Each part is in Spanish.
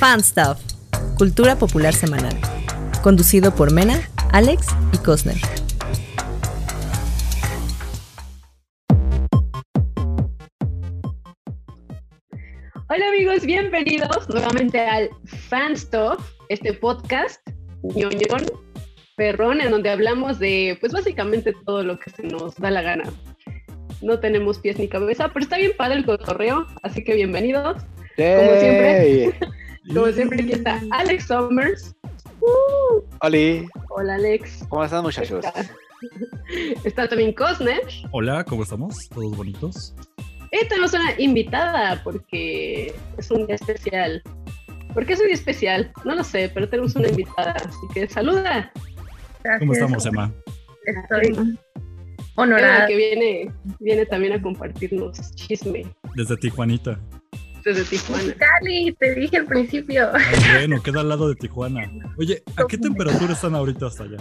Fan Stuff, Cultura Popular Semanal, conducido por Mena, Alex y Cosner. Hola amigos, bienvenidos nuevamente al Fan Stuff, este podcast ñoñón, perrón, en donde hablamos de, pues básicamente todo lo que se nos da la gana. No tenemos pies ni cabeza, pero está bien padre el cotorreo, así que bienvenidos. Como siempre, como siempre aquí está Alex Summers. Uh, Oli, hola Alex. ¿cómo están muchachos? Está, está también Cosner. Hola, ¿cómo estamos? ¿Todos bonitos? Y tenemos una invitada porque es un día especial. ¿Por qué es un día especial? No lo sé, pero tenemos una invitada, así que saluda. ¿Cómo estamos, Emma? Estoy honorada. que viene, viene también a compartirnos chisme Desde Tijuanita. Desde Tijuana. Cali, te dije al principio. Ay, bueno, queda al lado de Tijuana. Oye, ¿a qué temperatura están ahorita hasta allá?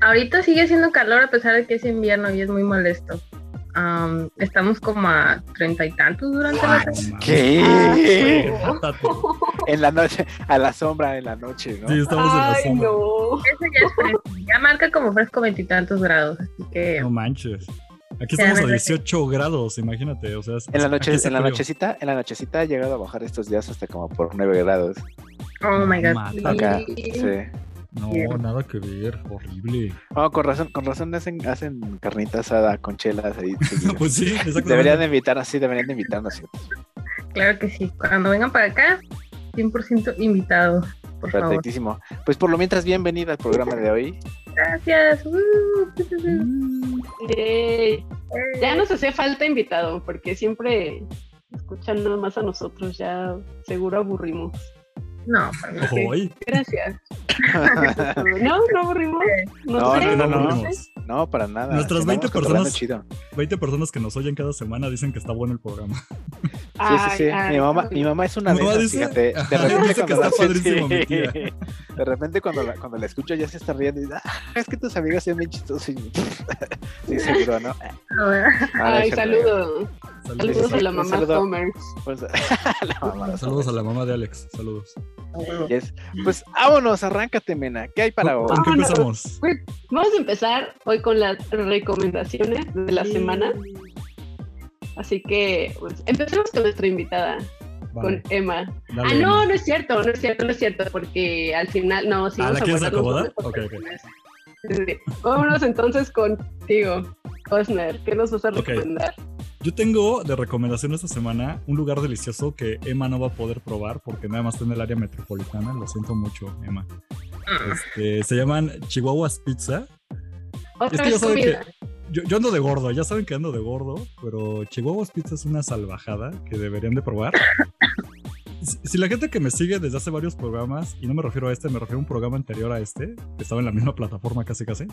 Ahorita sigue haciendo calor a pesar de que es invierno y es muy molesto. Am, estamos como a treinta y tantos durante la mames. ¿Qué? Mátate. En la noche, a la sombra en la noche, ¿no? Sí, estamos en la Ay, sombra. no. Eso ya es fresco. Ya marca como fresco veintitantos grados, así que No manches. Aquí estamos a me 18 grados, imagínate. O sea, En la noche, en la nochecita, en la nochecita ha llegado a bajar estos días hasta como por 9 grados. oh my god. Acá, Sí. No, nada que ver. Horrible. Oh, con razón, con razón hacen, hacen carnita asada con chelas ahí. Pues sí, exactamente. Deberían de invitar así, deberían de invitarnos. Claro que sí. Cuando vengan para acá, 100% invitados, por favor. Perfectísimo. Pues por lo mientras, bienvenida al programa de hoy. Gracias. Uh. Ya nos hacía falta invitado, porque siempre escuchan nada más a nosotros, ya seguro aburrimos. No, para. Ay, Gracias. No, no aburrimos. No, No, sé, no, no, no. aburrimos. No, para nada. Nuestras Andamos 20 cotorreando personas- chido. 20 personas que nos oyen cada semana dicen que está bueno el programa. Sí, sí, sí. Ay, mi, mamá, ay. mi mamá es una de esas, dice- fíjate. De repente dice que cuando está la- padrísimo, mi sí. tía. De repente cuando la, cuando la escucho ya se está riendo y dice, ah, es que tus amigas son bien chistosos. y- Sí, seguro, ¿no? Ah, Ay, saludos. Saludos, Saludos a la mamá saludo. Somers. Pues, la mamá, Saludos a la mamá de Alex. Saludos. Yes. Pues vámonos, arráncate, Mena. ¿Qué hay para hoy? ¿Con qué empezamos? Pues, Vamos a empezar hoy con las recomendaciones de la semana. Así que pues, empecemos con nuestra invitada, Vale, con Emma. dale, ah, no, Emma. no es cierto, no es cierto, no es cierto, porque al final, no, sí. Ah, vamos ¿la a quieres acomodar? Ok, ok. personas. Sí, sí. Vámonos entonces contigo, Cosner. ¿Qué nos vas a recomendar? Yo tengo de recomendación esta semana un lugar delicioso que Emma no va a poder probar porque nada más está en el área metropolitana. Lo siento mucho, Emma. Este, se llaman Chihuahuas Pizza. Otra Es que ya vez saben que comida. yo, yo ando de gordo, ya saben que ando de gordo, pero Chihuahuas Pizza es una salvajada que deberían de probar. Si, si la gente que me sigue desde hace varios programas, y no me refiero a este, me refiero a un programa anterior a este, que estaba en la misma plataforma casi casi,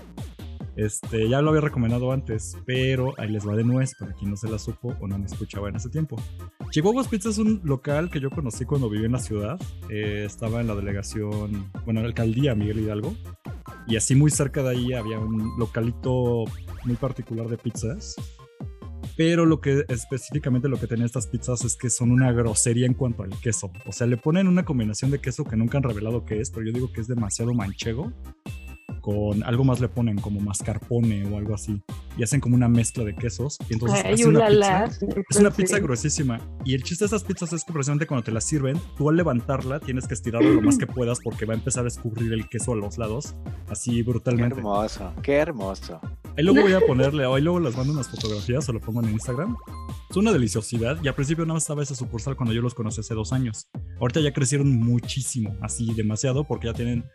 este, ya lo había recomendado antes, pero ahí les va de nuez para quien no se la supo o no me escuchaba en ese tiempo. Chihuahuas Pizza es un local que yo conocí cuando viví en la ciudad, eh, estaba en la delegación, bueno, en la alcaldía Miguel Hidalgo, y así muy cerca de ahí había un localito muy particular de pizzas. Pero lo que específicamente lo que tienen estas pizzas es que son una grosería en cuanto al queso. O sea, le ponen una combinación de queso que nunca han revelado qué es, pero yo digo que es demasiado manchego. Con algo más le ponen como mascarpone o algo así. Y hacen como una mezcla de quesos. Y entonces Ay, una pizza. Es una pizza gruesísima. Y el chiste de estas pizzas es que precisamente cuando te la sirven, tú al levantarla tienes que estirarla lo más que puedas porque va a empezar a escurrir el queso a los lados. Así Qué brutalmente. hermoso, qué hermoso. Ahí luego voy a ponerle, ahí luego les mando unas fotografías o lo pongo en Instagram. Es una deliciosidad y al principio nada más estaba esa sucursal cuando yo los conocí hace dos años. Ahorita ya crecieron muchísimo, así demasiado, porque ya tienen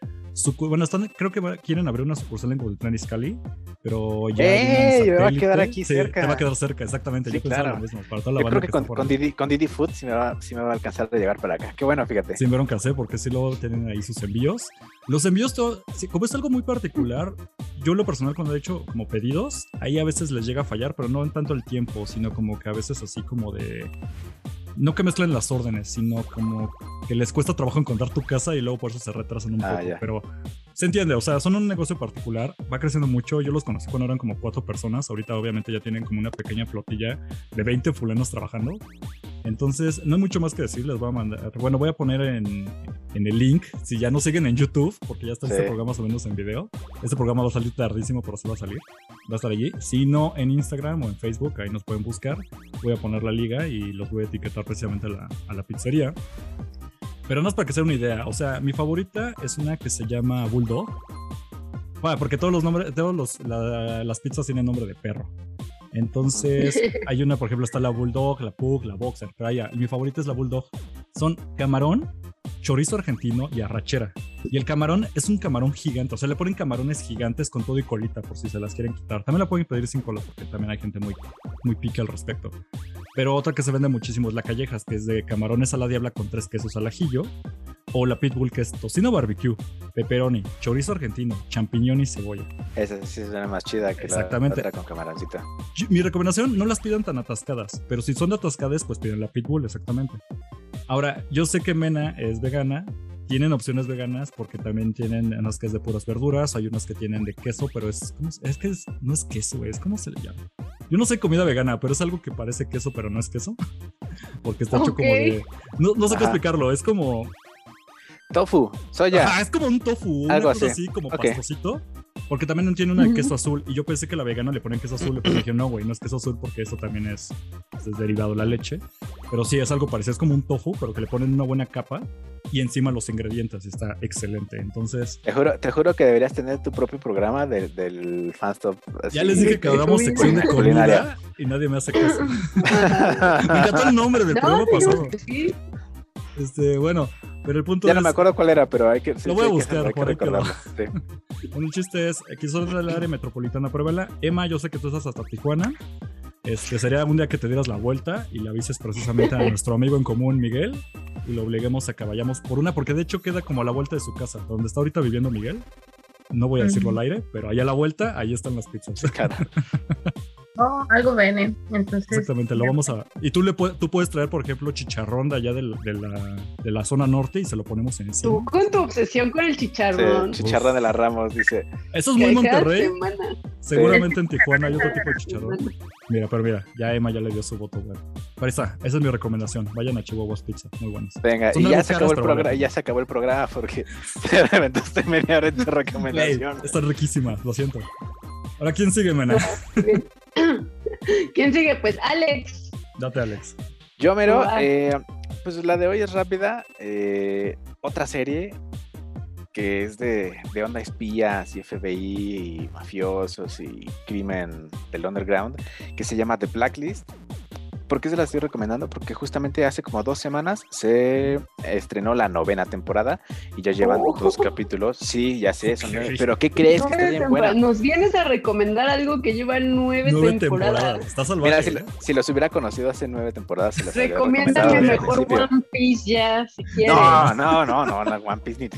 bueno, están, creo que va- quieren abrir una sucursal en Cuautitlán Izcalli, pero ya ¡Ey! Me va a quedar aquí Sí, cerca. Te va a quedar cerca, exactamente. Sí, yo pensaba claro. lo mismo, para toda la Yo banda creo que está con, con. Didi, con Didi Food sí me, va, sí me va a alcanzar de llegar para acá. Qué bueno, fíjate. Sin ver un casé, porque si luego tienen ahí sus envíos. Los envíos, todo, como es algo muy particular, yo lo personal cuando he hecho como pedidos, ahí a veces les llega a fallar, pero no en tanto el tiempo, sino como que a veces así como de... No que mezclen las órdenes, sino como que les cuesta trabajo encontrar tu casa y luego por eso se retrasan un Ah, poco. ya. Pero se entiende, o sea, son un negocio particular, va creciendo mucho. Yo los conocí cuando eran como cuatro personas, ahorita obviamente ya tienen como una pequeña flotilla de 20 fulanos trabajando. Entonces, no hay mucho más que decir, les voy a mandar. Bueno, voy a poner en, en el link, si ya no siguen en YouTube, porque ya está este Sí. programa más o menos en video. Este programa va a salir tardísimo, pero sí va a salir. Va a estar allí. Si no, en Instagram o en Facebook, ahí nos pueden buscar. Voy a poner la liga y los voy a etiquetar precisamente a la, a la pizzería. Pero no es para que sea una idea. O sea, mi favorita es una que se llama Bulldog. Bueno, porque todos los nombres, todos los, la- las pizzas tienen nombre de perro. Entonces, hay una, por ejemplo, está la Bulldog, la Pug, la Boxer. Pero hay- mi favorita es la Bulldog. Son camarón, chorizo argentino y arrachera. Y el camarón es un camarón gigante. O sea, le ponen camarones gigantes con todo y colita por si se las quieren quitar. También la pueden pedir sin cola porque también hay gente muy, muy pique al respecto. Pero otra que se vende muchísimo es la callejas, que es de camarones a la diabla con tres quesos al ajillo. O la pitbull, que es tocino barbecue, pepperoni, chorizo argentino, champiñón y cebolla. Esa sí suena más chida que Exactamente. la otra con camaroncito. Yo- Mi recomendación, no las pidan tan atascadas, pero si son de atascadas, pues piden la pitbull, exactamente. Ahora, yo sé que Mena es vegana, tienen opciones veganas porque también tienen unas que es de puras verduras, hay unas que tienen de queso, pero es, ¿cómo se- es que es- no es queso, es ¿cómo se le llama? Yo no sé comida vegana, pero es algo que parece queso, pero no es queso. Porque está hecho como de... No, no sé cómo Ajá. explicarlo, es como... Tofu, soya. Ajá, es como un tofu, una Algo cosa así. así, como Ok. pastosito. Porque también tiene una de queso azul. Y yo pensé que la vegana le ponen queso azul. Pero dije, no, güey, no es queso azul porque eso también es, pues, es derivado de la leche. Pero sí, es algo parecido. Es como un tofu, pero que le ponen una buena capa. Y encima los ingredientes. y Está excelente. Entonces, Te juro, te juro que deberías tener tu propio programa de- del Fanstop. ya les dije que hagamos sección de Culinaria. comida. Y nadie me hace caso. Me encantó el nombre del No, programa pasado. sí. Este, bueno, pero el punto Ya es. no me acuerdo cuál era, pero hay que, sí, Lo voy a buscar, que por ahí. Sí. El chiste es, aquí son del área metropolitana, pruébala. Emma, yo sé que tú estás hasta Tijuana. Este, sería un día que te dieras la vuelta y le avises precisamente a nuestro amigo en común, Miguel, y lo obliguemos a que vayamos por una, porque de hecho queda como a la vuelta de su casa, donde está ahorita viviendo Miguel. No voy a decirlo al aire, pero allá a la vuelta, ahí están las pizzas. Cara. Oh, algo bene. Entonces, Exactamente, lo vamos a... Y tú, le tú puedes traer, por ejemplo, chicharrón de allá de, la, de la zona norte y se lo ponemos encima. Tú con tu obsesión con el Sí, chicharrón. chicharrón de las Ramos, dice. Eso es muy Monterrey. Seguramente en Tijuana hay otro tipo de chicharrón. Mira, pero mira, ya Emma ya le dio su voto, güey. Pero ahí está, esa es mi recomendación. Vayan a Chihuahua's Pizza, muy buenos. Venga, Son y ya se caras, acabó el programa, ya se acabó el programa porque te aventaste media hora en tu Güey, recomendación. están riquísimas, lo siento. Ahora, ¿quién sigue, Mena? ¿Quién sigue? Pues Alex. Date, Alex. Yo, mero, eh, pues la de hoy es rápida. eh, otra serie que es de, de onda espías y FBI y mafiosos y crimen del underground, que se llama The Blacklist. ¿Por qué se la estoy recomendando? Porque justamente hace como dos semanas se estrenó la novena temporada y ya llevan Oh. dos capítulos. Sí, ya sé, son nueve, pero ¿qué crees? Que está bien buena. Nos vienes a recomendar algo que lleva nueve, Nueve temporadas. temporadas. Está salvaje. Mira, si, ¿eh? si los hubiera conocido hace nueve temporadas, se las Recomiéndame mejor. One Piece ya, si quieres. No, no, no, no, la One Piece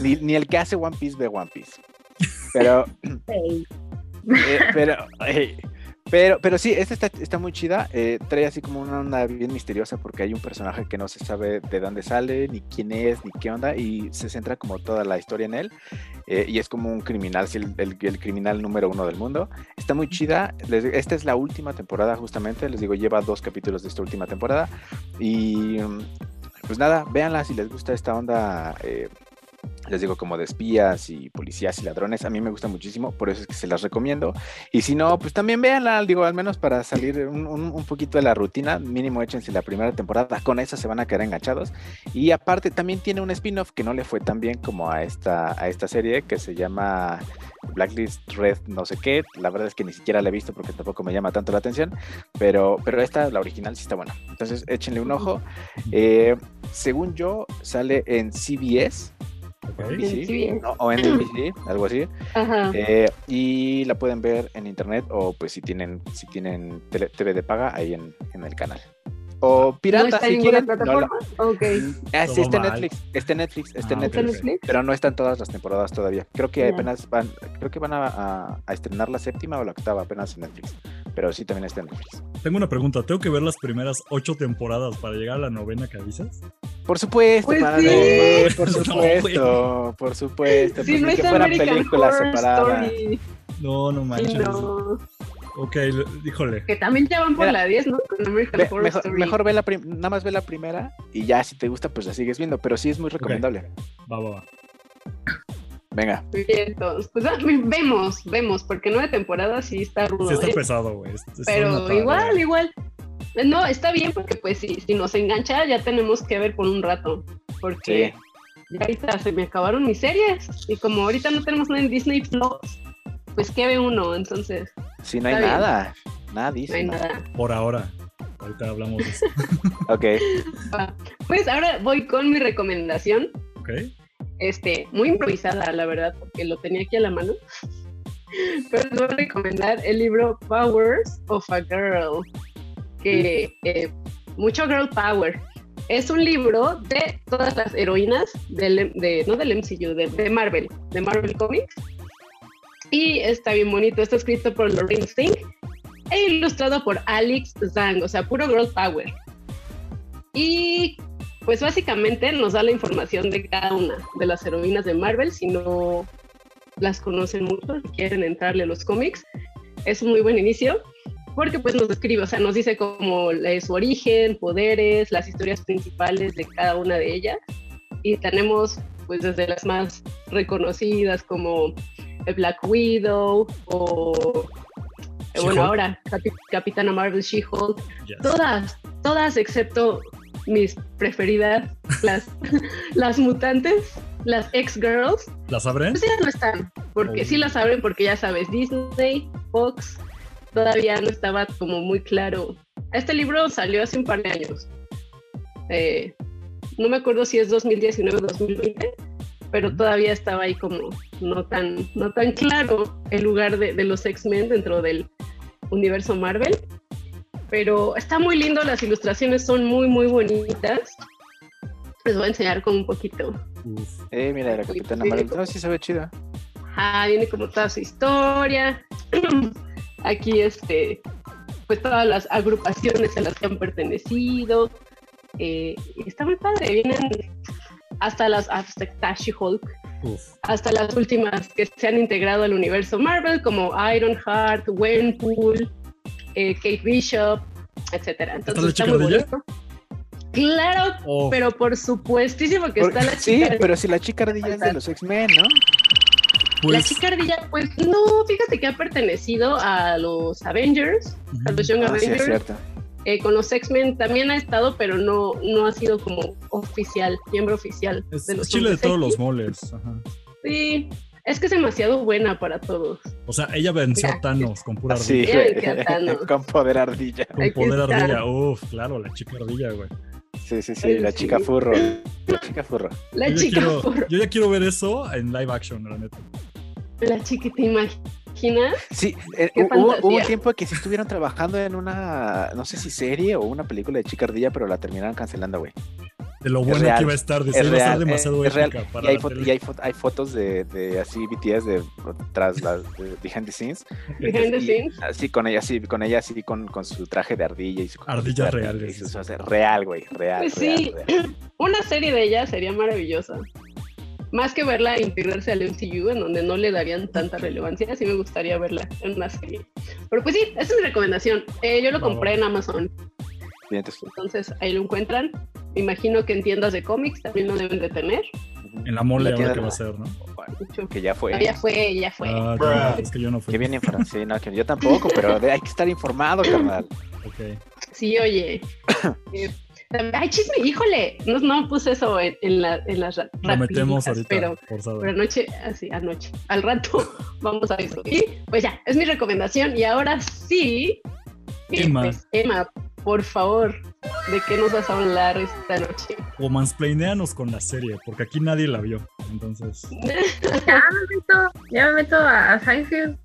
ni, ni, ni el que hace One Piece ve One Piece. Pero, hey, eh, pero, eh, pero, pero sí, esta está, está muy chida. eh, trae así como una onda bien misteriosa porque hay un personaje que no se sabe de dónde sale, ni quién es, ni qué onda, y se centra como toda la historia en él. eh, y es como un criminal, el, el- el criminal número uno del mundo. Está muy chida. les- esta es la última temporada, justamente. Les digo, lleva dos capítulos de esta última temporada. Y mm, pues nada, véanla si les gusta esta onda. eh, les digo, como de espías y policías y ladrones, a mí me gusta muchísimo, por eso es que se las recomiendo. Y si no, pues también véanla, digo, al menos para salir un, un- poquito de la rutina, mínimo échense la primera temporada, con esa se van a quedar enganchados. Y aparte también tiene un spin-off que no le fue tan bien como a esta, a esta serie, que se llama Blacklist Red no sé qué, la verdad es que ni siquiera la he visto porque tampoco me llama tanto la atención, pero, pero esta, la original, sí está buena. Entonces échenle un ojo. Eh, según yo, sale en CBS. NBC, CBS. ¿no? o en NBC, algo así. Ajá. Eh, y la pueden ver en internet o pues si tienen si tienen tele- TV de paga ahí en, en el canal. O ¿No pirata está en si quieren. no la- plataforma? Ok. Ah, sí, está en. Netflix, está Netflix, está Ah, ¿Está en Netflix, Netflix? pero no están todas las temporadas todavía. Creo que Ya. apenas van, creo que van a, a- a estrenar la séptima o la octava apenas en Netflix, pero sí también está en Netflix. Tengo una pregunta. ¿Tengo que ver las primeras ocho temporadas para llegar a la novena que avisas? Por supuesto, Pues padre, sí. por No, supuesto, por supuesto, Si pues no es que fueran películas Horror separadas. Story. No, no manches. no. Ok, híjole. Que también ya van por Mira, la 10, ¿no? Con American Ve- Horror mejor, Story. mejor ve la prim- nada más ve la primera y ya si te gusta, pues la sigues viendo. Pero sí es muy recomendable. Va, va, va. Venga. Vientos. Pues ah, vemos, vemos, porque nueve temporadas sí está rudo. Sí está ¿eh? pesado, güey. Pero igual, igual. No, está bien porque pues si, si nos engancha ya tenemos que ver por un rato. Porque ya ahorita se me acabaron mis series. Y como ahorita no tenemos nada en Disney Plus, pues ¿qué ve uno? Entonces, Sí, no hay bien. nada. Nada no hay dice. nada. Por ahora. Ahorita hablamos de eso. Ok. Pues ahora voy con mi recomendación. Ok. Este, muy improvisada, la verdad, porque lo tenía aquí a la mano. Pero les voy a recomendar el libro Powers of a Girl, que eh, mucho girl power. Es un libro de todas las heroínas del, de, no del MCU, de, de Marvel, de Marvel Comics. Y está bien bonito, está escrito por Lorraine Singh e ilustrado por Alex Zhang, o sea, puro girl power. Y pues básicamente nos da la información de cada una de las heroínas de Marvel, si no las conocen mucho, si quieren entrarle a los cómics. Es un muy buen inicio, porque pues nos describe, o sea, nos dice como su origen, poderes, las historias principales de cada una de ellas. Y tenemos pues desde las más reconocidas como Black Widow o... Bueno, ahora Capi- Capitana Marvel, She-Hulk, Yes. Todas, todas excepto mis preferidas, las, las mutantes, las ex-girls, ¿Las abren? pues ya no están, porque Oh. sí las saben, porque ya sabes, Disney, Fox, todavía no estaba como muy claro. Este libro salió hace un par de años. Eh, no me acuerdo si es 2019 o 2020, pero todavía estaba ahí como no tan, no tan claro el lugar de, de los X-Men dentro del universo Marvel. Pero está muy lindo, las ilustraciones son muy, muy bonitas. Les voy a enseñar como un poquito. Eh, mira, la Capitana. Marvel. No, sí se ve chida. Ajá, viene como toda su historia. Aquí, este, pues todas las agrupaciones a las que han pertenecido. Eh, está muy padre. Vienen hasta las hasta She-Hulk, Uf. hasta las últimas que se han integrado al universo Marvel, como Ironheart, Gwenpool, eh, Kate Bishop, etcétera. ¿Está la Entonces está muy. Claro, Oh, pero por supuestísimo que Por- está la sí, chica. pero si la chica ardilla es de los X-Men, ¿no? La pues, chica ardilla, pues no, fíjate que ha pertenecido a los Avengers, a los Young Ah, sí, es Avengers. cierto. Eh, con los X-Men también ha estado, pero no, no ha sido como oficial, miembro oficial es, de los chile de todos los moles. Ajá. Sí, es que es demasiado buena para todos. O sea, ella venció Mira. a Thanos con pura Sí, ardilla. Thanos. Con poder ardilla. Con Aquí poder está. ardilla. Uf, claro, la chica ardilla, güey. Sí, sí, sí, Ay, la sí. chica furro. La chica furro. La Yo chica, quiero, por- yo ya quiero ver eso en live action, la neta. la chica, ¿te imaginas? Sí, eh, hubo, hubo un tiempo que sí estuvieron trabajando en una, no sé si serie o una película de chica ardilla, pero la terminaron cancelando, güey. De lo bueno real, que iba a estar, de Es real, estar demasiado es real. para Y hay, la y hay, fo- hay fotos de, de así BTS de tras las de behind the scenes. Behind the scenes. Así con ella, sí, con ella así con, con su traje de ardilla y su Ardillas su- reales. y su- o sea, real, güey, real, Pues real, sí. real. Una serie de ella sería maravillosa. Más que verla integrarse al MCU, en donde no le darían tanta relevancia, sí me gustaría verla en una serie. Pero pues sí, esa es mi recomendación. Eh, yo lo compré en Amazon, Bien, entonces ahí lo encuentran. Me imagino que en tiendas de cómics también lo deben de tener. En la mole, ahora que va a ser, ¿no? Que ya fue. Ah, ya fue, ya fue. Ah, claro, es que yo no fui. Que bien informado. Sí, no, que yo tampoco, pero hay que estar informado, carnal. Ok. Sí, oye. Eh, Ay, chisme, híjole. No, no puse eso en, en la, en las Lo metemos ahorita, Pero, anoche, así, anoche. Al rato vamos a eso. Y pues ya, es mi recomendación. Y ahora sí, eh, Emma. pues, Emma, por favor, ¿de qué nos vas a hablar esta noche? O mansplaineanos con la serie, porque aquí nadie la vio. Entonces, Ya me meto, ya me meto a, a Seinfeld.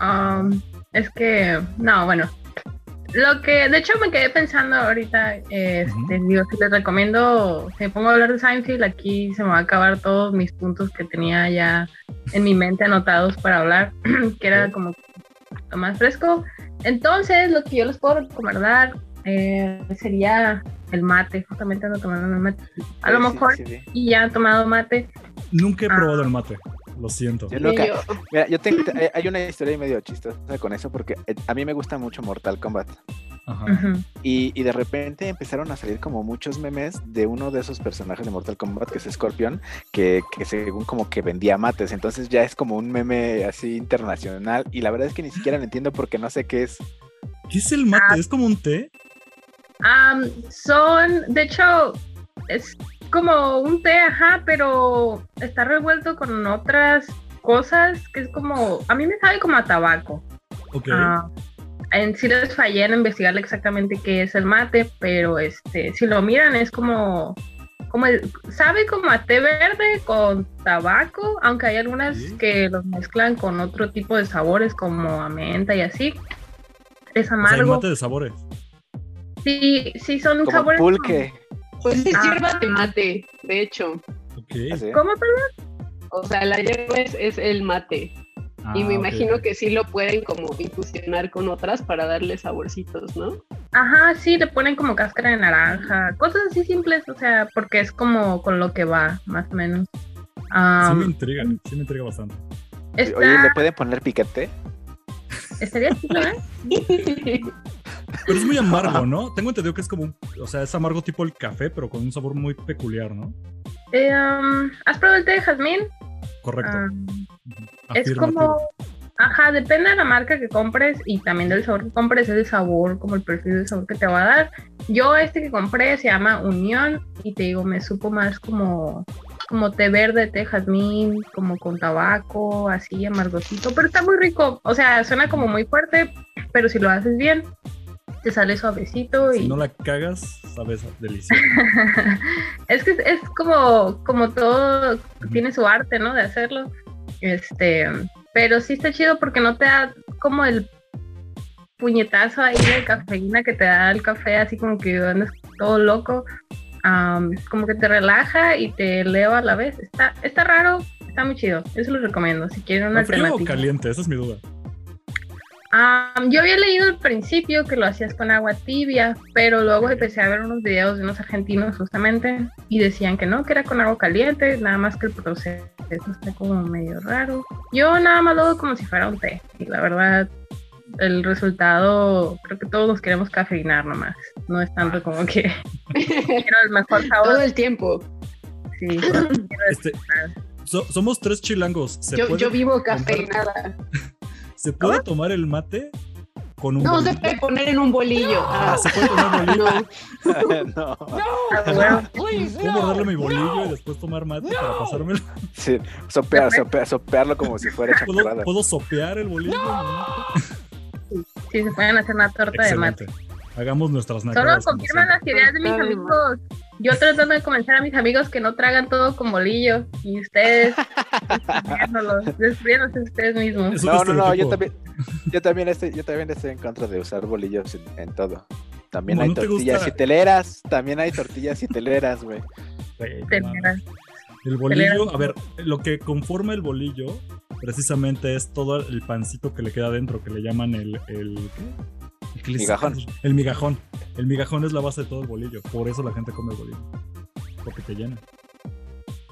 Um, es que, no, bueno. Lo que, de hecho, me quedé pensando ahorita, este, digo, si les recomiendo, si me pongo a hablar de Seinfeld, aquí se me va a acabar todos mis puntos que tenía ya en mi mente anotados para hablar, que era como lo más fresco. Entonces, lo que yo les puedo recomendar eh, sería el mate, justamente ando tomando el mate. A lo Sí, mejor, sí, sí. y ya han tomado mate, nunca he Ah. probado el mate. Lo siento. Yo nunca- yo, Mira, yo tengo, eh, hay una historia medio chistosa con eso porque eh, a mí me gusta mucho Mortal Kombat Ajá. Y, y de repente empezaron a salir como muchos memes de uno de esos personajes de Mortal Kombat que es Scorpion que, que según como que vendía mates entonces ya es como un meme así internacional y la verdad es que ni siquiera lo entiendo porque no sé qué es ¿Qué es el mate? ¿Es como un té? Am, son, de hecho, es como un té, ajá, pero está revuelto con otras cosas que es como, a mí me sabe como a tabaco. Ok. Ah, en sí les fallé en investigar exactamente qué es el mate, pero este, si lo miran es como, como el- sabe como a té verde con tabaco, aunque hay algunas Sí. que los mezclan con otro tipo de sabores como a menta y así. Es O sea, hay amargo. mate de sabores. Sí, sí son como sabores. pulque pues es Ah. hierba de mate, de hecho. Ok. así. ¿Cómo, perdón? O sea, la hierba es, es el mate. y Ah, me ok. imagino que sí lo pueden como infusionar con otras para darle saborcitos, ¿no? Ajá, sí, le ponen como cáscara de naranja, cosas así simples, o sea, porque es como con lo que va, más o menos. Sí me intriga, sí me intriga bastante. está- Oye, ¿le pueden poner piquete? estaría chido, ¿eh? Pero es muy amargo, ¿no? Tengo entendido que es como un, o sea, es amargo tipo el café, pero con un sabor muy peculiar, ¿no? Eh, am, ¿Has probado el té de jazmín? Correcto. Am, es como, ajá, depende de la marca que compres y también del sabor que compres, es el sabor, como el perfil de sabor que te va a dar. Yo este que compré se llama Unión y te digo, me supo más como, como té verde, té jazmín, como con tabaco, así amargosito, pero está muy rico. O sea, suena como muy fuerte, pero si lo haces bien, te sale suavecito y... Si no la cagas, sabes delicioso. es que es, como, como todo tiene su arte, ¿no? De hacerlo. Este, pero sí está chido porque no te da como el puñetazo ahí de cafeína que te da el café, así como que andas todo loco. Am, como que te relaja y te eleva a la vez. Está, está raro, está muy chido. Eso lo recomiendo. Si quieren una ¿Frío o caliente? Esa es mi duda. Am, yo había leído al principio que lo hacías con agua tibia, pero luego empecé a ver unos videos de unos argentinos justamente y decían que no, que era con agua caliente, nada más que el proceso está como medio raro. Yo nada más lo hago como si fuera un té y la verdad el resultado, creo que todos nos queremos cafeinar nomás, no es tanto como que quiero el mejor Todo el tiempo. Sí, quiero Este, so- somos tres chilangos. ¿Se Yo, puede, yo vivo cafeinada. ¿se puede tomar el mate con un No se puede poner en un bolillo. Ah, Ah, ¿se puede tomar bolillo? no. no. ¿Puedo morderle mi bolillo y después tomar mate para pasármelo? sí, sopear, sopear, sopearlo como si fuera ¿Puedo, champurrada. ¿Puedo sopear el bolillo? Sí, se pueden hacer una torta de mate. Hagamos nuestras Solo nacadas como confirman las ideas de mis amigos. Yo tratando de convencer a mis amigos que no tragan todo con bolillo y ustedes destruyéndose ustedes mismos. No, no, no, yo también, yo también estoy, yo también estoy en contra de usar bolillos en, en todo. También hay no tortillas y teleras, también hay tortillas y teleras, güey. Güey, no Te mames. miras. El bolillo, a ver, lo que conforma el bolillo precisamente es todo el pancito que le queda adentro, que le llaman el... el ¿qué? El Migajón. El migajón. El migajón es la base de todo el bolillo. Por eso la gente come el bolillo. Porque te llena.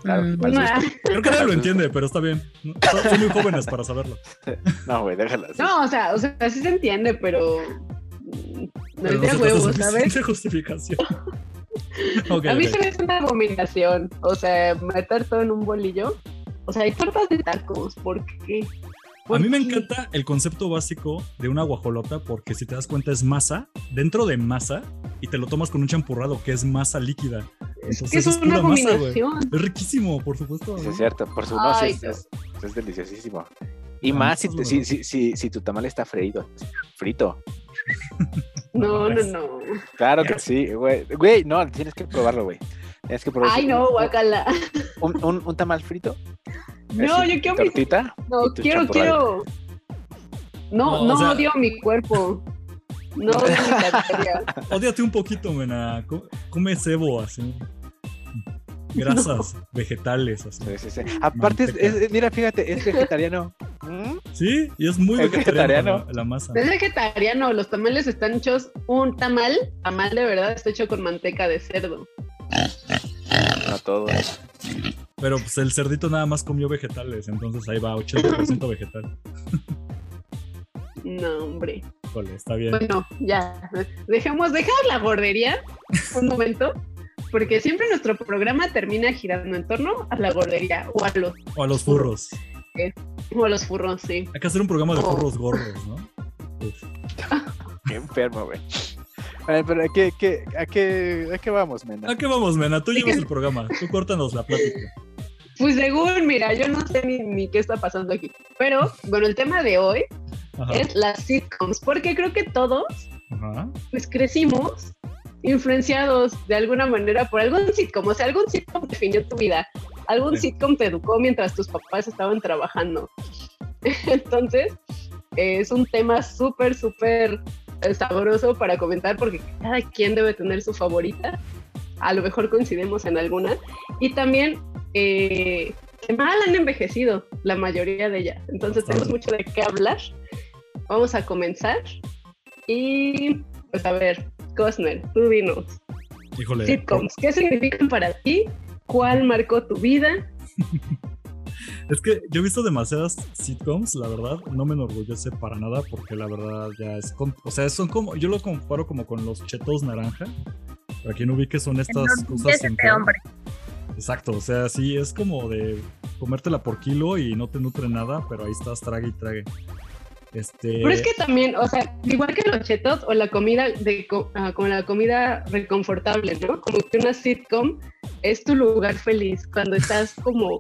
Claro, Mm. susto. Creo que nadie lo entiende, pero está bien. Son, son muy jóvenes para saberlo. No, güey, déjalo así. No, o sea, o sea, sí se entiende, pero no Pero es de no se te huevo, hace ¿sabes? justificación. A mí se me hace una abominación. O sea, meter todo en un bolillo. O sea, hay tortas de tacos. ¿Por qué? A mí me encanta el concepto básico de una guajolota porque si te das cuenta es masa dentro de masa y te lo tomas con un champurrado que es masa líquida. Entonces Que es una pura masa. Es riquísimo, por supuesto. Es cierto, por su no, sí, es, es- es deliciosísimo. Y más si, te- es si, si, si, si tu tamal está freído, frito. No, no, no. Claro que sí, güey. Güey, no, tienes que probarlo, güey. Tienes que probarlo. Ay, no, guacala. Un, un, un tamal frito. No, yo quiero mi tortita. No, y tu quiero, quiero. No, No, no, o sea- odio mi cuerpo. No odio mi. Ódiate un poquito, mena. Co- Come cebo así. Grasas, vegetales, así. Sí, sí, sí. Aparte, es, Manteca. es- mira, fíjate, es vegetariano. ¿Mm? Sí, y es muy Es vegetariano vegetariano. la, la masa. Es vegetariano, los tamales están hechos, un tamal, tamal de verdad, está hecho con manteca de cerdo. No todo. Pero pues el cerdito nada más comió vegetales, entonces ahí va, 80% vegetal. No, hombre. Híjole, está bien. Bueno, ya. Dejemos, dejemos la gordería un momento. Porque siempre nuestro programa termina girando en torno a la gordería o a los, O a los furros. o a los furros, sí. Hay que hacer un programa de Oh. furros gordos, ¿no? Qué enfermo, güey. A ver, pero ¿a qué, qué- a qué, a qué vamos, Mena? ¿A qué vamos, Mena? Tú llevas el programa. Tú córtanos la plática. Pues según, mira, yo no sé ni, ni qué está pasando aquí. Pero, bueno, el tema de hoy Ajá. es las sitcoms. Porque creo que todos, Ajá. pues crecimos influenciados de alguna manera por algún sitcom. O sea, algún sitcom definió tu vida. Algún Sí. sitcom te educó mientras tus papás estaban trabajando. Entonces, eh, es un tema súper, súper eh, sabroso para comentar porque cada quien debe tener su favorita. A lo mejor coincidimos en alguna. Y también eh, que mal han envejecido la mayoría de ellas. Entonces tenemos mucho de qué hablar. Vamos a comenzar. Y pues a ver, Cosner, tú dinos. Híjole. Sitcoms, ¿qué significan para ti? ¿Cuál marcó tu vida? Es que yo he visto demasiadas sitcoms, la verdad, no me enorgullece para nada porque la verdad ya es, con- o sea, son como, yo lo comparo como con los chetos naranja, para quien ubique son estas cosas sin sal. hombre. Exacto, o sea, sí, es como de comértela por kilo y no te nutre nada, pero ahí estás, trague y trague. Este, Pero es que también, o sea, igual que los chetos o la comida de ah, como la comida reconfortable, ¿no? Como que una sitcom es tu lugar feliz cuando estás como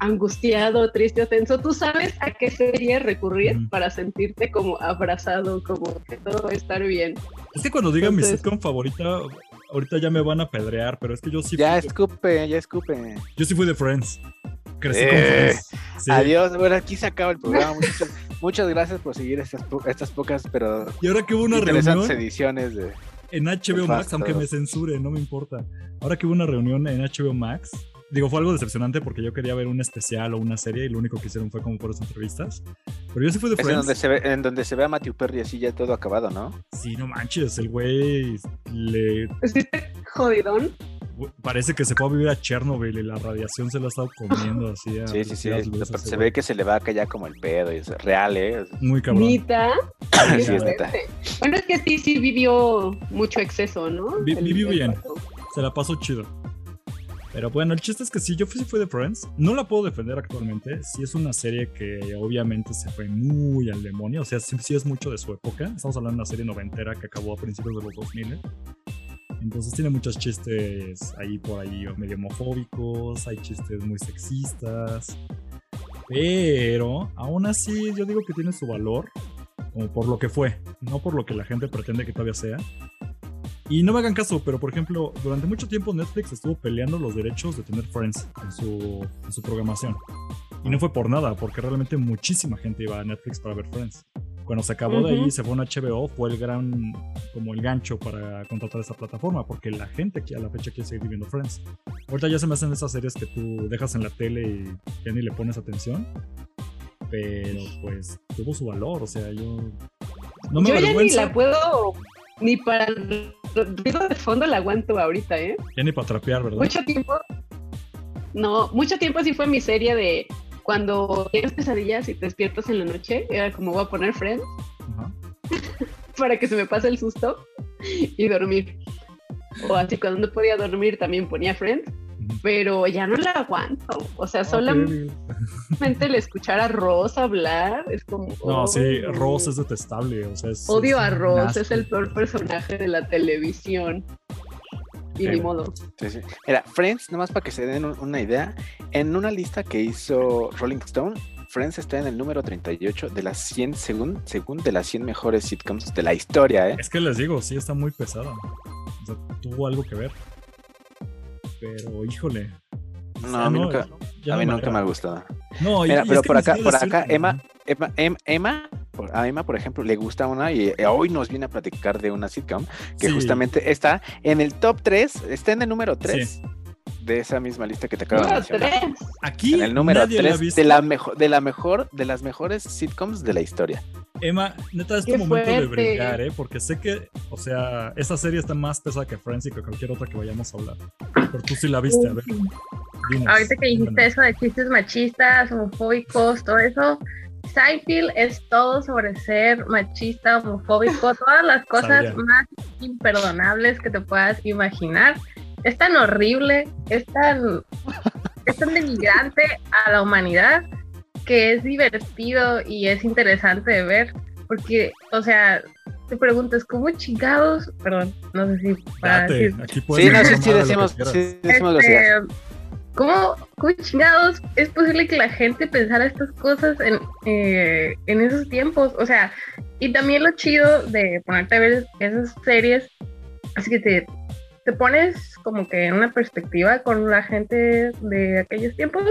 angustiado, triste o tenso, tú sabes a qué serie recurrir Ujú. para sentirte como abrazado, como que todo va a estar bien. es que cuando digan mi entonces- sitcom favorita, ahorita ya me van a pedrear, pero es que yo sí, Ya fui, escupe, ya escupe. yo sí fui de Friends. Crecí con Eh, Friends. Sí. Adiós, bueno, aquí se acaba el programa. Muchas, muchas gracias por seguir estas, po- estas pocas, pero Y ahora que hubo una reunión, ediciones de... en HBO Max, aunque me censuren, no me importa. Ahora que hubo una reunión en HBO Max, digo, fue algo decepcionante porque yo quería ver un especial o una serie y lo único que hicieron fue como por las entrevistas. Pero yo sí fui de Es en Friends. donde, se ve, en donde se ve a Matthew Perry así ya todo acabado, ¿no? Sí, no manches, el güey le ¿Sí está jodidón? parece que se fue a vivir a Chernobyl y la radiación se la ha estado comiendo así. a Sí, sí, sí. luz Se, ve que se le va acá ya como el pedo y es real, ¿eh? Muy cabrón. Nita. Sí, Qué es neta. Bueno, es que sí, sí vivió mucho exceso, ¿no? Vi- vivió bien. Se la pasó chido. Pero bueno, el chiste es que sí, yo fui, fui de Friends. No la puedo defender actualmente. Sí es una serie que obviamente se fue muy al demonio. O sea, sí, sí es mucho de su época. Estamos hablando de una serie noventera que acabó a principios de los 2000. Entonces tiene muchos chistes ahí por ahí medio homofóbicos. Hay chistes muy sexistas. Pero aún así yo digo que tiene su valor. Como por lo que fue. No por lo que la gente pretende que todavía sea. Y no me hagan caso, pero por ejemplo, durante mucho tiempo Netflix estuvo peleando los derechos de tener Friends en su, en su programación. Y no fue por nada, porque realmente muchísima gente iba a Netflix para ver Friends. Cuando se acabó de ahí, se fue a HBO, fue el gran, como el gancho para contratar esa plataforma, porque la gente aquí a la fecha quiere seguir viendo Friends. Ahorita ya se me hacen esas series que tú dejas en la tele y ya ni le pones atención. Pero pues tuvo su valor, o sea, yo... No me Yo ya ni la puedo, ni para el ruido de fondo la aguanto ahorita, ¿eh? ya ni para trapear, ¿verdad? Mucho tiempo. No, mucho tiempo sí fue mi serie de cuando tienes pesadillas y te despiertas en la noche. Era como voy a poner Friends para que se me pase el susto y dormir. O así cuando no podía dormir también ponía Friends. Pero ya no la aguanto. O sea, Ah, solamente el escuchar a Ross hablar es como. No, sí. Ross es detestable. O sea, es, Odio es a Ross, es el peor personaje de la televisión. Y ni modo. Sí, sí. Mira, Friends, nomás para que se den un- una idea, en una lista que hizo Rolling Stone, Friends está en el número 38 de las 100, según, según de las 100 mejores sitcoms de la historia, ¿eh? Es que les digo, sí está muy pesada. O sea, tuvo algo que ver. Pero, híjole. No, a mí no, nunca, ya a mí me nunca me ha gustado. No, y- Mira, y pero por acá, por acá, Emma. Emma, Em- Emma, por- a Emma, por ejemplo, le gusta una y eh, hoy nos viene a platicar de una sitcom que Sí. justamente está en el top 3, está en el número 3 de esa misma lista que te acabo de mencionar. tres. Aquí En el número nadie la ha 3 visto. de la mejor, de la mejor, de las mejores sitcoms de la historia. Emma, neta, es tu momento de fuerte. brillar, ¿eh? Porque sé que, o sea, esa serie está más pesada que Friends y que cualquier otra que vayamos a hablar. Pero tú sí la viste, a ver. Dinos, Ahorita que dijiste eso de chistes machistas, homofóbicos, todo eso, Seinfeld es todo sobre ser machista, homofóbico, todas las cosas Sabía. más imperdonables que te puedas imaginar. Es tan horrible, es tan, es tan denigrante a la humanidad que es divertido y es interesante de ver, porque, o sea, te preguntas, ¿cómo chingados? Perdón, no sé si para Date, decir aquí Sí, no, lo que decimos, sí decimos este, ¿cómo, ¿Cómo chingados es posible que la gente pensara estas cosas en, eh, en esos tiempos? O sea, y también lo chido de ponerte a ver esas series, así que te, te pones como que en una perspectiva con la gente de aquellos tiempos.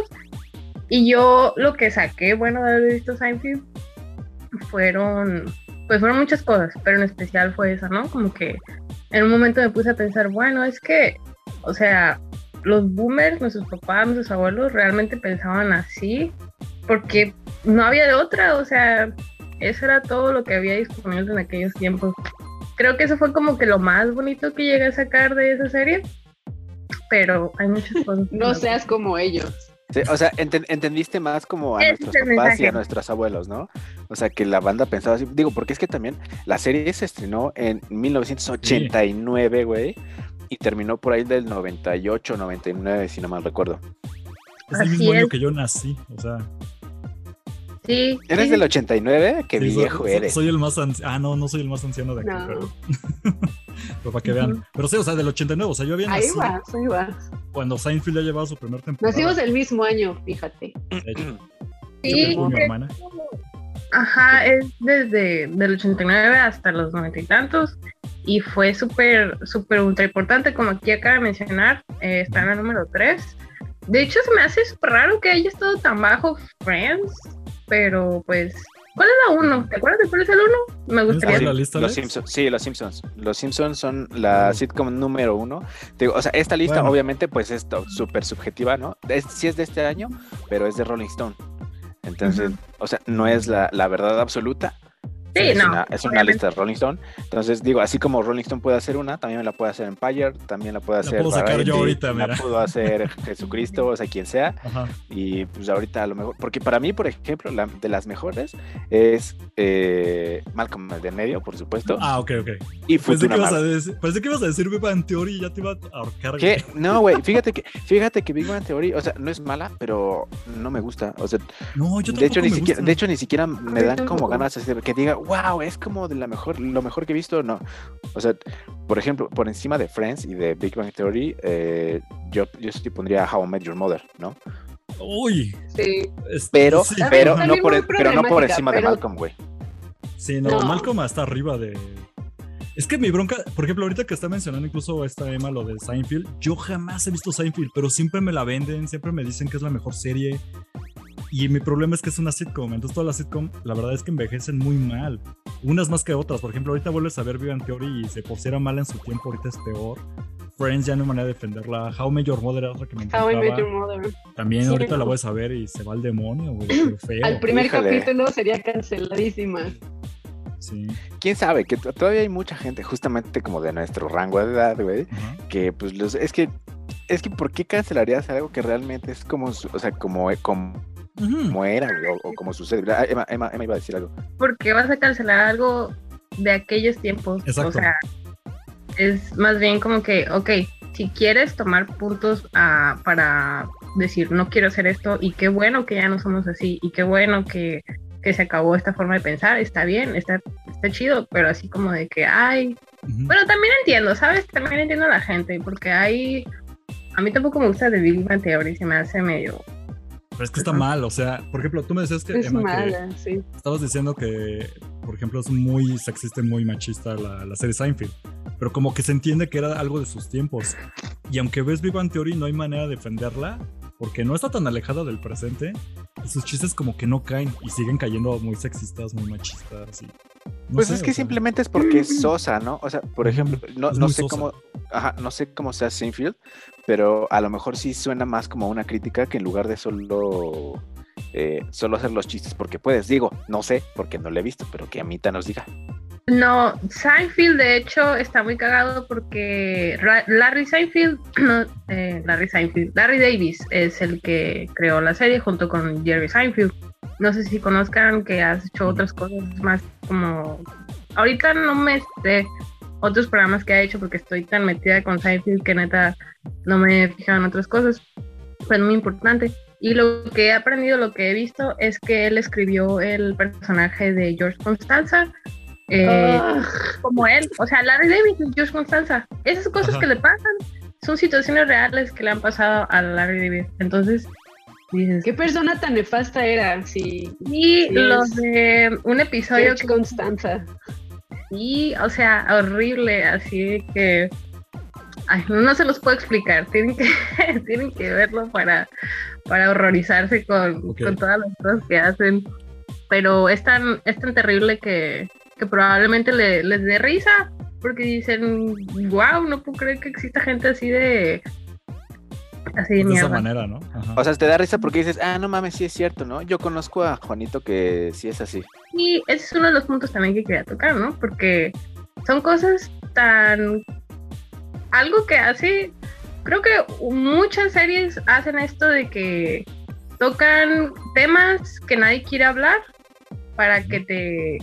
Y yo lo que saqué, bueno, de haber visto Seinfeld, fueron, pues fueron muchas cosas, pero en especial fue esa, ¿no? Como que en un momento me puse a pensar, bueno, es que, o sea, los boomers, nuestros papás, nuestros abuelos realmente pensaban así, porque no había de otra, o sea, eso era todo lo que había disponible en aquellos tiempos. Creo que eso fue como que lo más bonito que llegué a sacar de esa serie, pero hay muchas cosas. No seas como ellos. Sí, o sea, enten- entendiste más como a nuestros papás y a nuestros abuelos, ¿no? O sea, que la banda pensaba así. Digo, porque es que también la serie se estrenó en 1989, güey, y terminó por ahí del 98, 99, si no mal recuerdo. Es el mismo año que yo nací, o sea. Sí, ¿Eres sí, del 89? Qué sí, viejo soy, eres. Soy el más anciano. Ah, no, no soy el más anciano de aquí, No. pero. pero para que vean. Pero sí, o sea, del 89, o sea, yo había Ahí nacido vas, ahí vas. cuando Seinfeld ya llevaba su primer temporada. Nacimos el mismo año, fíjate. De hecho, sí, yo mi hermana. Ajá, es desde del 89 hasta los noventa y tantos y fue súper, súper ultra importante, como aquí acaba de mencionar, eh, está en el número 3. De hecho, se me hace súper raro que haya estado tan bajo Friends, pero pues, ¿cuál es la 1? ¿Te acuerdas de cuál es el 1? Me ¿Tienes gustaría... ahí la lista, Los? Simpsons, sí, los Simpsons. Los Simpsons son la Oh. sitcom número uno. Digo, o sea, esta lista Bueno. obviamente pues es súper subjetiva, ¿no? Es, sí es de este año, pero es de Rolling Stone. Entonces, o sea, no es la, la verdad absoluta. Sí, es no, Una, es una lista de Rolling Stone. Entonces, digo, así como Rolling Stone puede hacer una, también la puede hacer Empire, también la puede La hacer puedo sacar yo Variety, ahorita, la mira. pudo hacer Jesucristo, o sea, quien sea. Ajá. Y pues ahorita a lo mejor, porque para mí, por ejemplo, la, de las mejores es eh, Malcolm el de en medio, por supuesto, Ah, ok, ok. y Pensé que, ibas a decir, pensé que ibas a decir Big Bang Theory y ya te iba a ahorcar. ¿Qué? No, güey, fíjate que, fíjate que Big Bang Theory, o sea, no es mala, pero no me gusta. O sea, No, yo de hecho, ni me siquiera, gusta. de hecho, ni siquiera me dan como ganas así de que diga, wow, es como de la mejor, lo mejor que he visto, no. O sea, por ejemplo, por encima de Friends y de Big Bang Theory, eh, yo, yo sí pondría How I Met Your Mother, ¿no? Uy. Sí. Pero, sí, pero, no por, pero no por problemática, encima de Malcolm, güey. Sí, no, No. Malcolm está arriba de. Es que mi bronca, por ejemplo, ahorita que está mencionando incluso esta Emma lo de Seinfeld, yo jamás he visto Seinfeld, pero siempre me la venden, siempre me dicen que es la mejor serie. Y mi problema es que es una sitcom, entonces todas las sitcom, la verdad es que envejecen muy mal. Unas más que otras, por ejemplo, ahorita vuelves a ver Bang Theory y se por si era mala en su tiempo, ahorita es peor. Friends ya no hay manera de defenderla. How Met Your Mother era otra que me How I Met encantaba. Your Mother. También Sí, ahorita la no. voy a saber y se va al demonio, feo. Al primer Híjole. capítulo sería canceladísima. Sí. quién sabe, que todavía hay mucha gente, justamente como de nuestro rango de edad, güey, Ajá. que pues los, es que, es que ¿por qué cancelarías algo que realmente es como, o sea, como, como, Era, güey, o, o como sucede? Ah, Emma, Emma, Emma iba a decir algo. ¿Por qué vas a cancelar algo de aquellos tiempos? Exacto. O sea, es más bien como que, ok, si quieres tomar puntos ah, para decir, no quiero hacer esto, y qué bueno que ya no somos así, y qué bueno que, que se acabó esta forma de pensar, está bien, está, está chido, pero así como de que, ay, Ujú. bueno, también entiendo, ¿sabes? También entiendo a la gente, porque hay, a mí tampoco me gusta The Big Bang Theory, se me hace medio, Pero es que está mal, o sea, por ejemplo, tú me decías que, Es Emma, que mala, sí. estabas diciendo que, por ejemplo, es muy sexista y muy machista la, la serie Seinfeld, pero como que se entiende que era algo de sus tiempos. Y aunque ves Big Bang Theory, no hay manera de defenderla, porque no está tan alejada del presente, y sus chistes como que no caen y siguen cayendo muy sexistas, muy machistas. Y, no Pues sé, es o que sea, simplemente es porque es sosa, ¿no? O sea, por ejemplo, no, no sé sosa. cómo, ajá, no sé cómo sea Seinfeld, pero a lo mejor sí suena más como una crítica que en lugar de solo, eh, solo hacer los chistes porque puedes. Digo, no sé, porque no lo he visto, pero que a mí nos diga. No, Seinfeld de hecho está muy cagado porque Larry Seinfeld, eh, Larry Seinfeld, Larry Davis es el que creó la serie junto con Jerry Seinfeld. No sé si conozcan que has hecho otras cosas más como... Ahorita no me sé otros programas que ha hecho porque estoy tan metida con Seinfeld que neta no me he fijado en otras cosas. Fue muy importante. Y lo que he aprendido, lo que he visto, es que él escribió el personaje de George Constanza eh, como él. O sea, Larry David y George Constanza. Esas cosas que le pasan son situaciones reales que le han pasado a Larry David. Entonces, dices, ¿qué persona tan nefasta era? Sí. Y los de un episodio George Constanza. Sí, o sea, horrible, así que no se los puedo explicar, tienen que, tienen que verlo para, para horrorizarse con, con todas las cosas que hacen. Pero es tan, es tan terrible que, que probablemente les dé risa, porque dicen, wow, no puedo creer que exista gente así de... Así de, de esa manera, ¿no? O sea, te da risa porque dices, ah, no mames, sí es cierto, ¿no? Yo conozco a Juanito que sí es así. Y ese es uno de los puntos también que quería tocar, ¿no? Porque son cosas tan... Algo que hace... Creo que muchas series hacen esto de que tocan temas que nadie quiere hablar para que te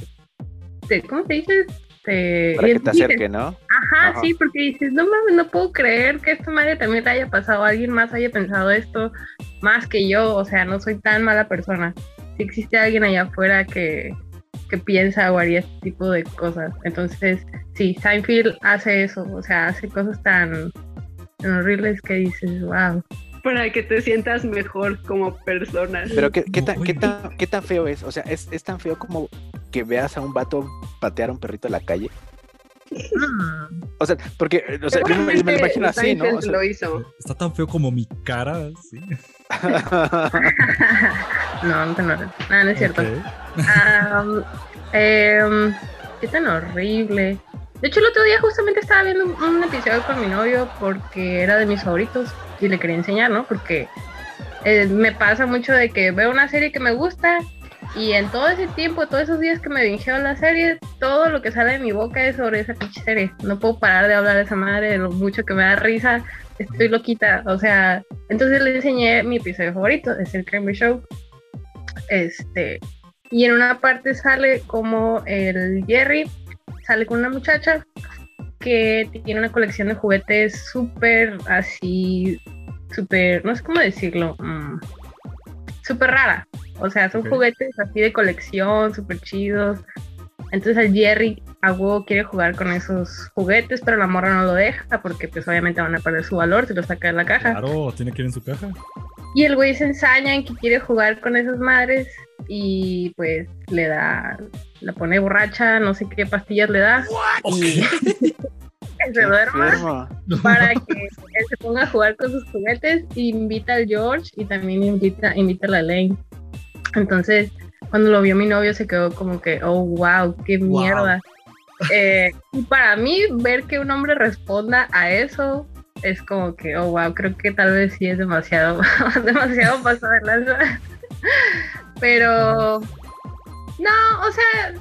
¿cómo te dices? Te Para que te acerque, ¿no? Ajá, sí, porque dices, no mames, no puedo creer que esta madre también te haya pasado, alguien más haya pensado esto más que yo, o sea, no soy tan mala persona. Si existe alguien allá afuera que, que piensa o haría este tipo de cosas. Entonces, sí, Seinfeld hace eso, o sea, hace cosas tan, tan horribles que dices, wow para que te sientas mejor como persona. Pero ¿qué, qué, tan, qué, tan, qué tan feo es? O sea, ¿es, ¿es, tan feo como que veas a un vato patear a un perrito en la calle? O sea, porque o sea, yo me, me, lo imagino así, ¿no? O sea, lo hizo. Está tan feo como mi cara, ¿sí? no, no te no, no, no es cierto. Okay. Um, eh, qué tan horrible. De hecho, el otro día justamente estaba viendo un, un, episodio con mi novio porque era de mis favoritos y le quería enseñar, ¿no? Porque eh, me pasa mucho de que veo una serie que me gusta y en todo ese tiempo, todos esos días que me vingeo la serie, todo lo que sale de mi boca es sobre esa pinche serie. No puedo parar de hablar de esa madre, de lo mucho que me da risa. Estoy loquita. O sea, entonces le enseñé mi episodio favorito, es el Cranberry Show. Este, y en una parte sale como el Jerry sale con una muchacha que tiene una colección de juguetes súper así, súper, no sé cómo decirlo, um, súper rara. O sea, son juguetes así de colección, súper chidos. Entonces el Jerry a quiere jugar con esos juguetes, pero la morra no lo deja porque pues obviamente van a perder su valor si lo saca de la caja. Claro, tiene que ir en su caja. Y el güey se ensaña en que quiere jugar con esas madres y pues le da, la pone borracha, no sé qué pastillas le da. Y se duerma para que él se ponga a jugar con sus juguetes y invita al George y también invita, invita a la Lane. Entonces, cuando lo vio mi novio se quedó como que, oh, wow, qué mierda. Eh, y para mí, ver que un hombre responda a eso es como que, oh, wow, creo que tal vez sí es demasiado, demasiado pasado de lanza. Pero, no, o sea,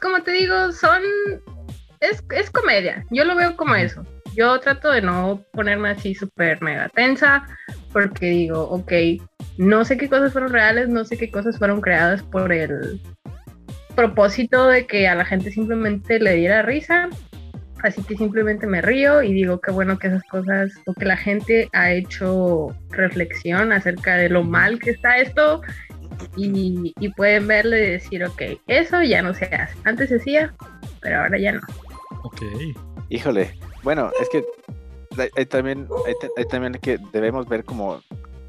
como te digo, son, es, es comedia. Yo lo veo como eso. Yo trato de no ponerme así súper mega tensa porque digo, ok, no sé qué cosas fueron reales, no sé qué cosas fueron creadas por el propósito de que a la gente simplemente le diera risa. Así que simplemente me río y digo qué bueno que esas cosas o que la gente ha hecho reflexión acerca de lo mal que está esto y, y pueden verle y decir, ok, eso ya no se hace. Antes se hacía, pero ahora ya no. Ok. Híjole, bueno, es que hay, también, hay, también que debemos ver como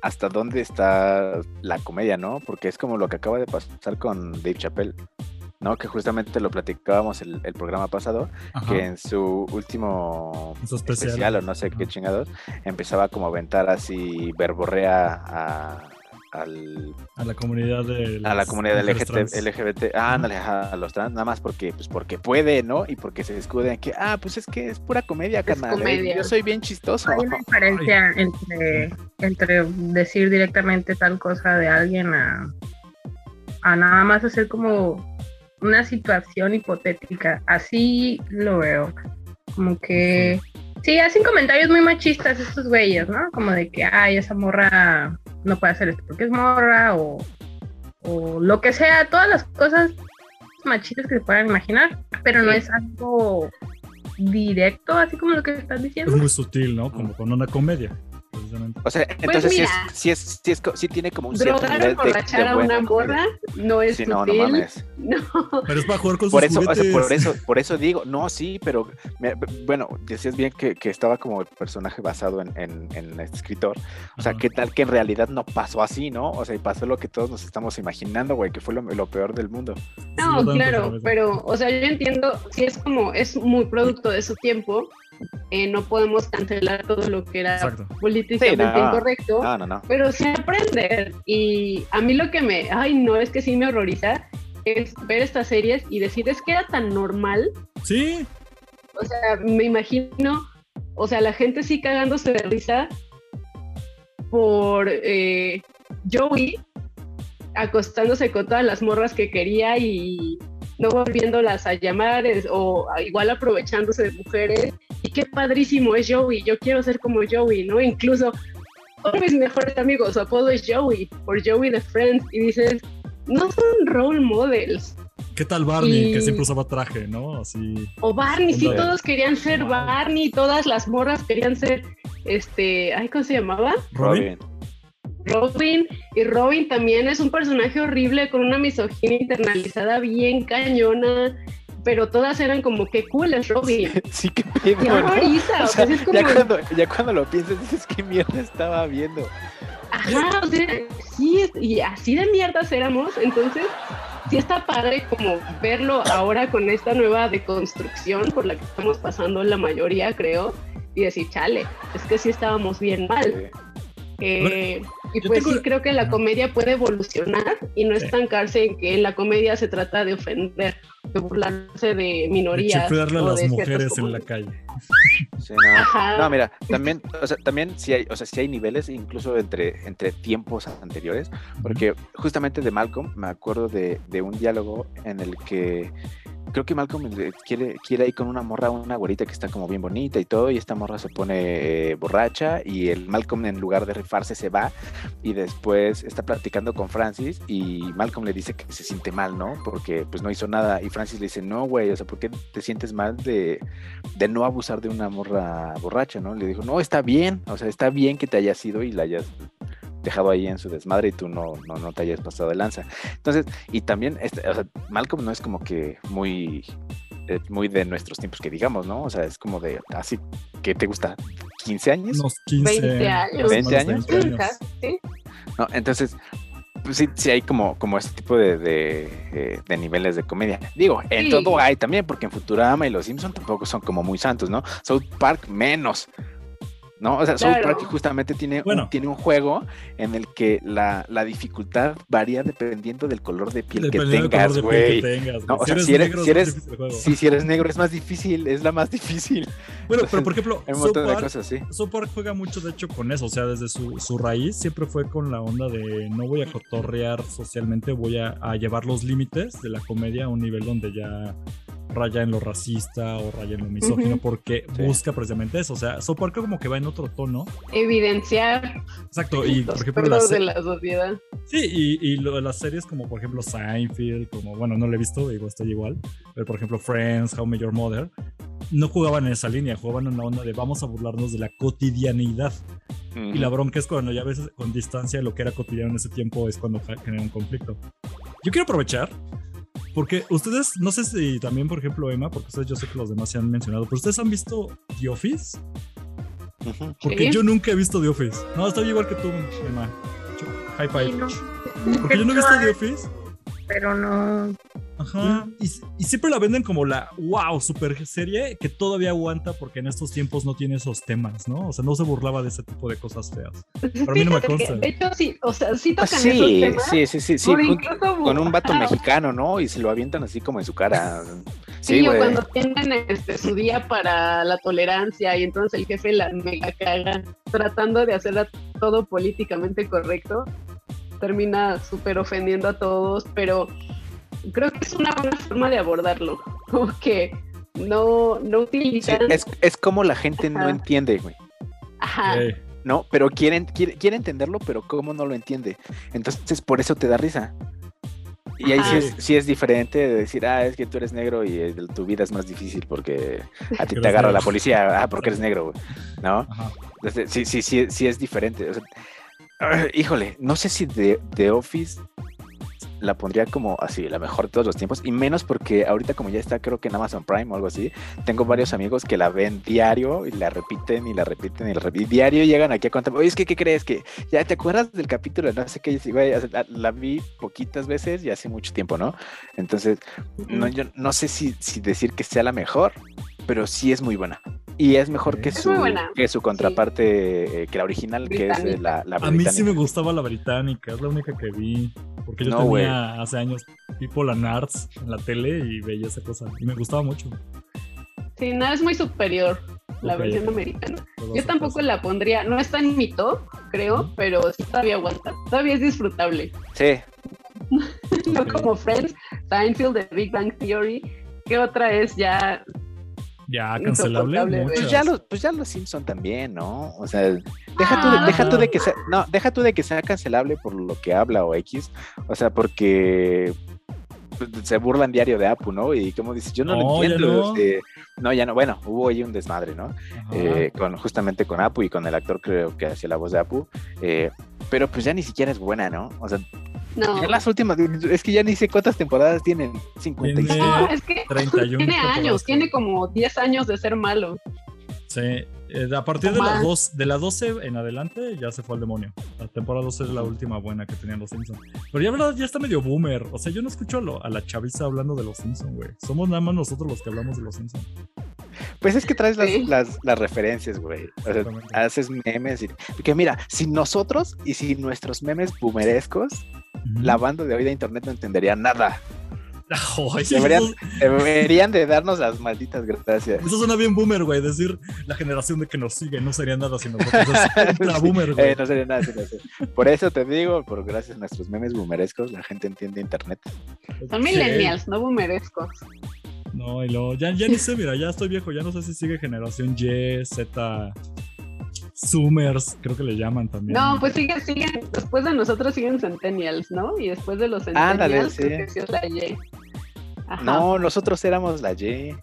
hasta dónde está la comedia, ¿no? Porque es como lo que acaba de pasar con Dave Chappelle, ¿no? Que justamente lo platicábamos el, el programa pasado, que en su último especial. especial. o no sé qué chingados, empezaba como a aventar así verborrea a al, a la comunidad de a la comunidad LGBT, LGBT ah, ándale, a los trans, nada más porque pues porque puede, ¿no? Y porque se descubre que ah, pues es que es pura comedia, carnal. ¿eh? Yo soy bien chistoso. Hay una diferencia entre, entre decir directamente tal cosa de alguien a, a nada más hacer como una situación hipotética. Así lo veo. Como que sí, hacen comentarios muy machistas estos güeyes, ¿no? Como de que, ay, esa morra no puede hacer esto porque es morra o, o lo que sea, todas las cosas machistas que se puedan imaginar, pero no es algo directo, así como lo que estás diciendo. Es muy sutil, ¿no? Como con una comedia. Precisamente. O sea, entonces sí, es, mira. sí, es, sí, es sí tiene como un cierto nivel de, de a una no es no, no mames. No. Pero es para jugar con Por sus eso, o sea, por eso, por eso digo, no, sí, pero me- bueno, decías bien que, que estaba como el personaje basado en, en, en este escritor. O sea, Ajá. ¿qué tal que en realidad no pasó así, no? O sea, y pasó lo que todos nos estamos imaginando, güey, que fue lo, lo peor del mundo. No, claro, pero, o sea, yo entiendo, si es como, es muy producto de su tiempo, eh, no podemos cancelar todo lo que era Exacto. políticamente Sí, no. incorrecto, No, no, no. pero sí aprender. Y a mí lo que me, ay, no, es que sí me horroriza, es ver estas series y decir, es que era tan normal, Sí, o sea, me imagino, o sea, la gente sí cagándose de risa por eh, Joey acostándose con todas las morras que quería y no volviéndolas a llamar es- o igual aprovechándose de mujeres. Y qué padrísimo es Joey, yo quiero ser como Joey, ¿no? Incluso uno de mis mejores amigos, su apodo es Joey, por Joey de Friends, y dices, no son role models. ¿qué tal Barney? Y- Que siempre usaba traje, ¿no? Así. O Barney, sí, todos querían ser Wow. Barney, todas las morras querían ser, este, ay, ¿cómo se llamaba? Robin. Robin. Y Robin también es un personaje horrible con una misoginia internalizada bien cañona, pero todas eran como, qué cool es Robin. Sí, qué pedo, ¿no? horroriza, O o sea, sea, sí es como, ya, cuando, ya cuando lo piensas, dices, ¿qué mierda estaba viendo? ajá, o sea, sí, y así de mierdas éramos, entonces sí está padre como verlo ahora con esta nueva deconstrucción por la que estamos pasando la mayoría, creo, y decir, chale, es que sí estábamos bien mal. Eh, y pues tengo- sí creo que la comedia puede evolucionar y no estancarse en que en la comedia se trata de ofender, de burlarse de De minorías. chiflarle a las de mujeres en la calle. sí, no. Ajá. No, mira, también, o sea, también sí hay, o sea, sí hay niveles, incluso entre, entre tiempos anteriores, porque justamente de Malcolm me acuerdo de, de un diálogo en el que creo que Malcolm le quiere, quiere ir con una morra, una güerita que está como bien bonita y todo, y esta morra se pone eh, borracha y el Malcolm en lugar de rifarse se va y después está platicando con Francis y Malcolm le dice que se siente mal, ¿no? Porque pues no hizo nada y Francis le dice, no, güey, o sea, ¿por qué te sientes mal de, de no abusar de una morra borracha, ¿no? Le dijo, no, está bien, o sea, está bien que te hayas ido y la hayas dejado ahí en su desmadre y tú no, no, no te hayas pasado de lanza. Entonces, y también, este, o sea, Malcolm no es como que muy, eh, muy de nuestros tiempos que digamos, ¿no? O sea, es como de, así, que te gusta? ¿15 años? Unos 15 20 años. 20 más de años. 20 años. ¿sí? ¿no? Entonces, pues sí, sí hay como, como este tipo de, de, eh, de niveles de comedia. Digo, en Sí. todo hay también, porque en Futurama y Los Simpson tampoco son como muy santos, ¿no? South Park menos. ¿No? O sea, South Claro. Park justamente tiene, Bueno. un, tiene un juego en el que la, la dificultad varía dependiendo del color de piel que tengas, de piel güey. que tengas, No, güey. o sea, si eres- negro, si es más eres-. Sí, si eres negro es más difícil, es la más difícil. Bueno, pero por ejemplo, Hay un South montón de Park, cosas así. South Park juega mucho, de hecho, con eso. O sea, desde su, su raíz siempre fue con la onda de no voy a cotorrear socialmente, voy a, a llevar los límites de la comedia a un nivel donde ya raya en lo racista o raya en lo misógino, Ujú. porque Sí. busca precisamente eso. O sea, South Park como que va en otro tono. Evidenciar Exacto. Y por ejemplo, las, de la sociedad. Sí, y, y lo de las series como por ejemplo Seinfeld, como bueno, no lo he visto, digo, estoy igual, pero por ejemplo Friends, How I Met Your Mother, no jugaban en esa línea, jugaban en la onda de vamos a burlarnos de la cotidianidad. Y la bronca es cuando ya ves con distancia lo que era cotidiano en ese tiempo es cuando genera un conflicto. Yo quiero aprovechar, porque ustedes, no sé si también, por ejemplo, Emma, porque ustedes yo sé que los demás se han mencionado, pero ustedes han visto The Office? Porque Sí. yo nunca he visto The Office. No, estoy igual que tú, Emma. High five. Sí, no. Porque yo no he visto The Office. Pero no. Ajá. Y, y siempre la venden como la wow, super serie que todavía aguanta porque en estos tiempos no tiene esos temas, ¿no? O sea, no se burlaba de ese tipo de cosas feas. Pero a mí no me consta. de hecho, sí, o sea, sí Pues tocan esos sí, temas. sí, sí, sí, sí, con un vato mexicano, ¿no? Y se lo avientan así como en su cara. Sí, Sí, o cuando tienen este, su día para la tolerancia y entonces el jefe la mega caga tratando de hacer todo políticamente correcto, termina súper ofendiendo a todos, pero creo que es una buena forma de abordarlo. Como que no, no Sí, utilizan. es, es como la gente no entiende, güey. Ajá. ¿No? Pero quieren, quiere, quiere entenderlo, pero cómo no lo entiende. Entonces, por eso te da risa. Y ahí sí es, sí es diferente de decir, ah, es que tú eres negro y eh, tu vida es más difícil porque a ti te agarra negro. la policía, ah, porque eres negro, güey. ¿no? Ajá. Entonces, sí, sí, sí, sí es diferente. O sea, híjole, no sé si The, The Office la pondría como así, la mejor de todos los tiempos, y menos porque ahorita como ya está, creo que en Amazon Prime o algo así, tengo varios amigos que la ven diario y la repiten y la repiten y la repiten. Y diario llegan aquí a contar, oye, es que, ¿qué crees? Que ya te acuerdas del capítulo, de no sé qué, güey, la, la vi poquitas veces y hace mucho tiempo, ¿no? Entonces, no, yo no sé si, si decir que sea la mejor, pero sí es muy buena. Y es mejor que Es su, que su contraparte, eh, que la original, que es eh, la, la A mí sí me británica. gustaba la británica, es la única que vi. Porque yo No, tenía hace años tipo la Nards en la tele y veía esa cosa. Y me gustaba mucho. Sí, no, es muy superior la versión americana. Yo tampoco la pondría, no está en mi top, creo, pero sí todavía aguanta. Todavía es disfrutable. Sí, No como Friends, Seinfeld, The Big Bang Theory. ¿Qué otra es ya? Ya, cancelable. Pues ya los, pues ya los Simpson también, ¿no? O sea, deja tú, Ah, de, deja tú de que sea, no, deja tú de que sea cancelable por lo que habla o X, o sea, porque se burlan diario de Apu, ¿no? Y como dices, yo no, No, lo ya entiendo. no. este, no, ya no, bueno, hubo ahí un desmadre, ¿no? Eh, con, justamente con Apu y con el actor creo que hacía la voz de Apu, eh, pero pues ya ni siquiera es buena, ¿no? O sea, No. ya las últimas, es que ya ni sé cuántas temporadas tienen, 55. Tiene- No, es que 31 tiene años, tiene como 10 años de ser malo. Sí, eh, a partir de las dos, de la 12 en adelante ya se fue al demonio. La temporada 12 es la última buena que tenían los Simpsons. Pero ya verdad ya está medio boomer. O sea, yo no escucho a, lo- a la chaviza hablando de los Simpsons, güey. Somos nada más nosotros los que hablamos de los Simpsons. Pues es que traes las, Sí. las, las referencias, güey. O sea, Exactamente. haces memes. Y, porque mira, si nosotros y si nuestros memes boomerescos, la banda de hoy de internet no entendería nada. Deberían, deberían de darnos las malditas gracias. eso suena bien boomer, güey. Decir la generación de que nos sigue no sería nada sin nosotros. Es ultra boomer, güey. Eh, no sería nada sin eso. Por eso te digo, por gracias a nuestros memes boomerescos, la gente entiende internet. Son millennials, no boomerescos. No, y luego, ya, ya ni sé, mira, ya estoy viejo, ya no sé si sigue generación Y, Z, Zoomers, creo que le llaman también. No, pues siguen, siguen, después de nosotros siguen centennials, ¿no? Y después de los Ándale, centennials, sí. creo que sí es la Y. Ajá. No, nosotros éramos la Y.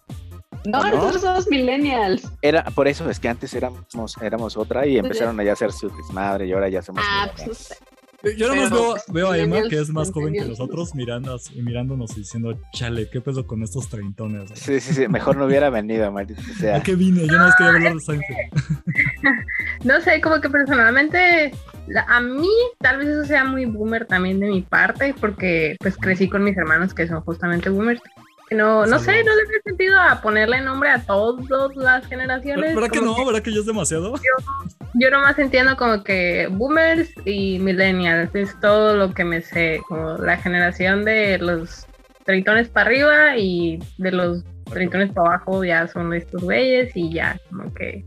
No, ¿no? nosotros somos millennials. Era, por eso es que antes éramos, éramos otra y empezaron a ya hacer su desmadre y ahora ya somos. Ah, millennials. pues Yo nada más Pero, veo, veo a Emma, que es más joven que nosotros, mirando, mirándonos y diciendo, chale, ¿qué pedo con estos treintones? güey? Sí, sí, sí, mejor no hubiera venido, maldito sea. ¿A qué vine? Yo nada más quería hablar de Seinfeld. No sé, como que personalmente, la- a mí tal vez eso sea muy boomer también de mi parte, porque pues crecí con mis hermanos que son justamente boomers. No, no sé, no le veo sentido a ponerle nombre a todas las generaciones. ¿Verdad que no? ¿Verdad que ya es demasiado? Yo nomás entiendo como que boomers y millennials es todo lo que me sé, como la generación de los treintones para arriba y de los treintones para abajo ya son estos güeyes y ya como que...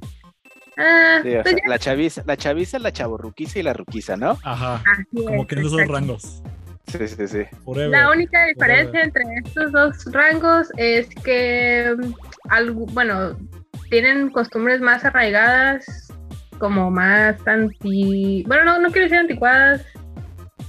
Ah, Sí, o pues sea, la chaviza, la chaviza, la chavorruquiza y la ruquiza, ¿no? Ajá, como es, que en esos rangos. Sí, sí, sí. Forever. La única Forever. diferencia entre estos dos rangos es que, mm, algo, bueno, tienen costumbres más arraigadas, como más anti, bueno, no, no quiero decir anticuadas,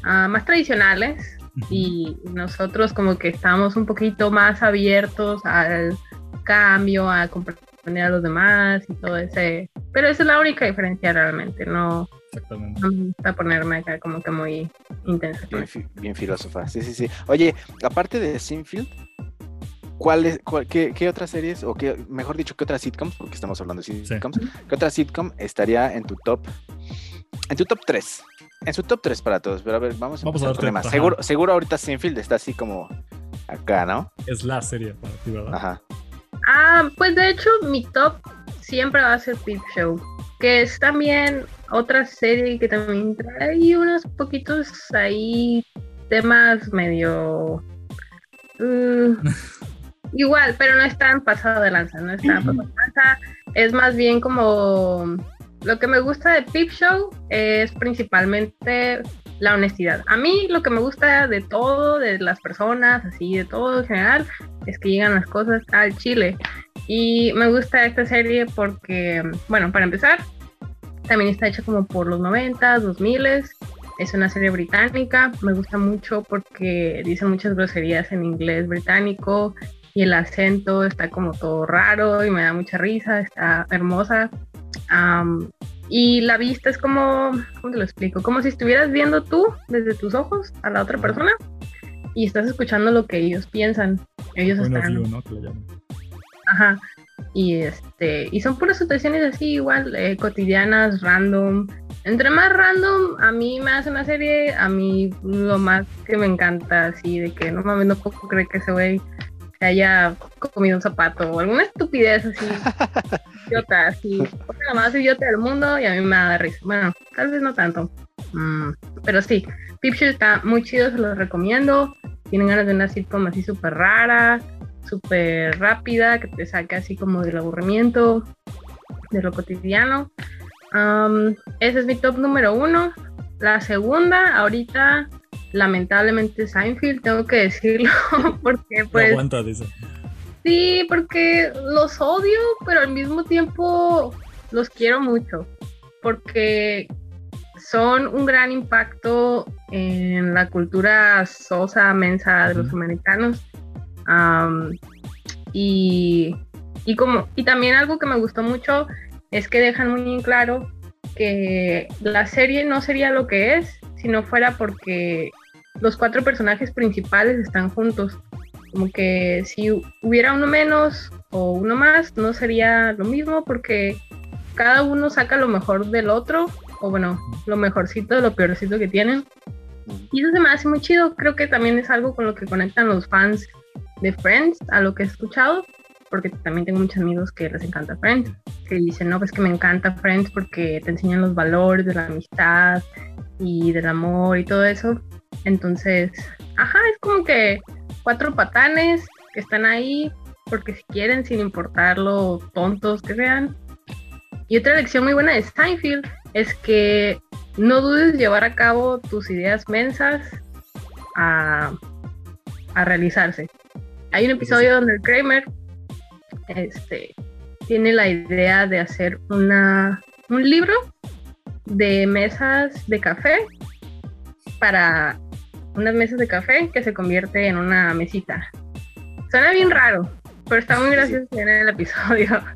ah, más tradicionales, y nosotros como que estamos un poquito más abiertos al cambio, a comprender a los demás y todo ese, pero esa es la única diferencia realmente, no, Exactamente. no me gusta ponerme acá como que muy intensa. Bien, bien filósofa. Sí, sí, sí. Oye, aparte de Sinfield, ¿cuál es, cuál- qué, qué otras series, o qué, mejor dicho, qué otras sitcoms, porque estamos hablando de sitcoms, qué otra sitcom estaría en tu top, en tu top 3? En su top 3 para todos, pero a ver, vamos a Vamos a empezar darte- con Emma. ajá. Seguro, seguro ahorita Sinfield está así como acá, ¿no? Es la serie para ti, ¿verdad? Ajá. Ah, pues de hecho mi top siempre va a ser Peep Show, que es también otra serie que también trae unos poquitos ahí temas medio uh, igual, pero no es tan pasado de lanza, no es tan pasado de lanza, es más bien como lo que me gusta de Peep Show es principalmente la honestidad. A mí lo que me gusta de todo, de las personas, así, de todo en general, es que llegan las cosas al chile. Y me gusta esta serie porque, bueno, para empezar, también está hecha como por los 90, 2000. Es una serie británica. Me gusta mucho porque dicen muchas groserías en inglés británico y el acento está como todo raro y me da mucha risa. Está hermosa. y la vista es como, ¿cómo te lo explico? Como si estuvieras viendo tú desde tus ojos a la otra persona y estás escuchando lo que ellos piensan. Ellos están. Ajá. Y este, y son puras situaciones así, igual, eh, cotidianas, random. Entre más random, a mí me hace una serie, a mí lo más que me encanta, así, de que no mames, no puedo creer que ese güey se haya comido un zapato o alguna estupidez así, idiota, así, la más idiota del mundo y a mí me da risa. Bueno, tal vez no tanto, mm, pero sí, Picture está muy chido, se los recomiendo. Tienen ganas de una sitcom así súper rara, súper rápida, que te saque así como del aburrimiento, de lo cotidiano. ese es mi top número uno. La segunda, ahorita, lamentablemente, Seinfeld, tengo que decirlo, porque pues... No aguanta, dice. Sí, porque los odio, pero al mismo tiempo los quiero mucho, porque son un gran impacto en la cultura sosa, mensa de los americanos y, como, y también algo que me gustó mucho es que dejan muy en claro que la serie no sería lo que es si no fuera porque los cuatro personajes principales están juntos. Como que si hubiera uno menos o uno más, no sería lo mismo porque cada uno saca lo mejor del otro, o bueno, lo mejorcito lo peorcito que tienen. Y eso se me hace muy chido. Creo que también es algo con lo que conectan los fans de Friends, a lo que he escuchado, porque también tengo muchos amigos que les encanta Friends, que dicen, no, pues que me encanta Friends porque te enseñan los valores de la amistad y del amor y todo eso. Entonces, ajá, es como que cuatro patanes que están ahí porque si quieren, sin importar lo tontos que sean. Y otra lección muy buena de Steinfeld es que no dudes llevar a cabo tus ideas mensas a, a realizarse. Hay un episodio donde el Kramer este, tiene la idea de hacer una, un libro de mesas de café para unas mesas de café que se convierte en una mesita. Suena bien raro, pero está muy gracioso en el episodio.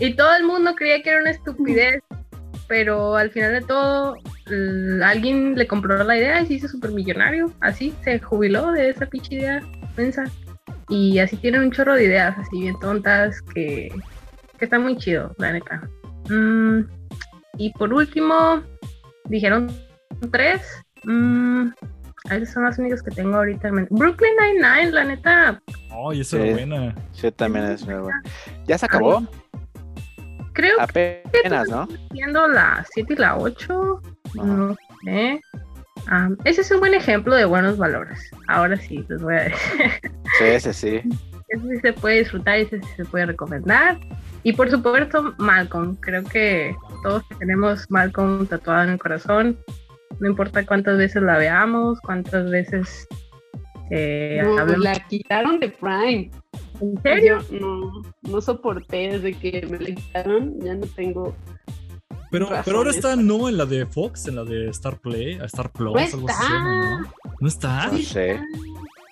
Y todo el mundo creía que era una estupidez, pero al final de todo alguien le compró la idea y se hizo súper millonario. Así se jubiló de esa pinche idea mensa. Y así tienen un chorro de ideas, así bien tontas, que, que está muy chido, la neta. Mm, y por último, dijeron tres. Mm, esas son las únicas que tengo ahorita. Brooklyn Nine-Nine, la neta. Ay, esa es buena. Sí, también es muy buena. ¿Ya se acabó? Creo Apenas, ¿no? Siendo la 7 y la 8. No sé. Ah, ese es un buen ejemplo de buenos valores. Ahora sí, les voy a decir. Sí, ese sí. Ese sí se puede disfrutar, ese sí se puede recomendar. Y por supuesto, Malcolm. Creo que todos tenemos Malcolm tatuado en el corazón. No importa cuántas veces la veamos, cuántas veces eh, la quitaron de Prime. ¿En serio? no, no soporté desde que me la quitaron. Ya no tengo pero, pero ahora está no en la de Fox, en la de Star Play, Star Plus, algo así ¿no? ¿No está? No sé.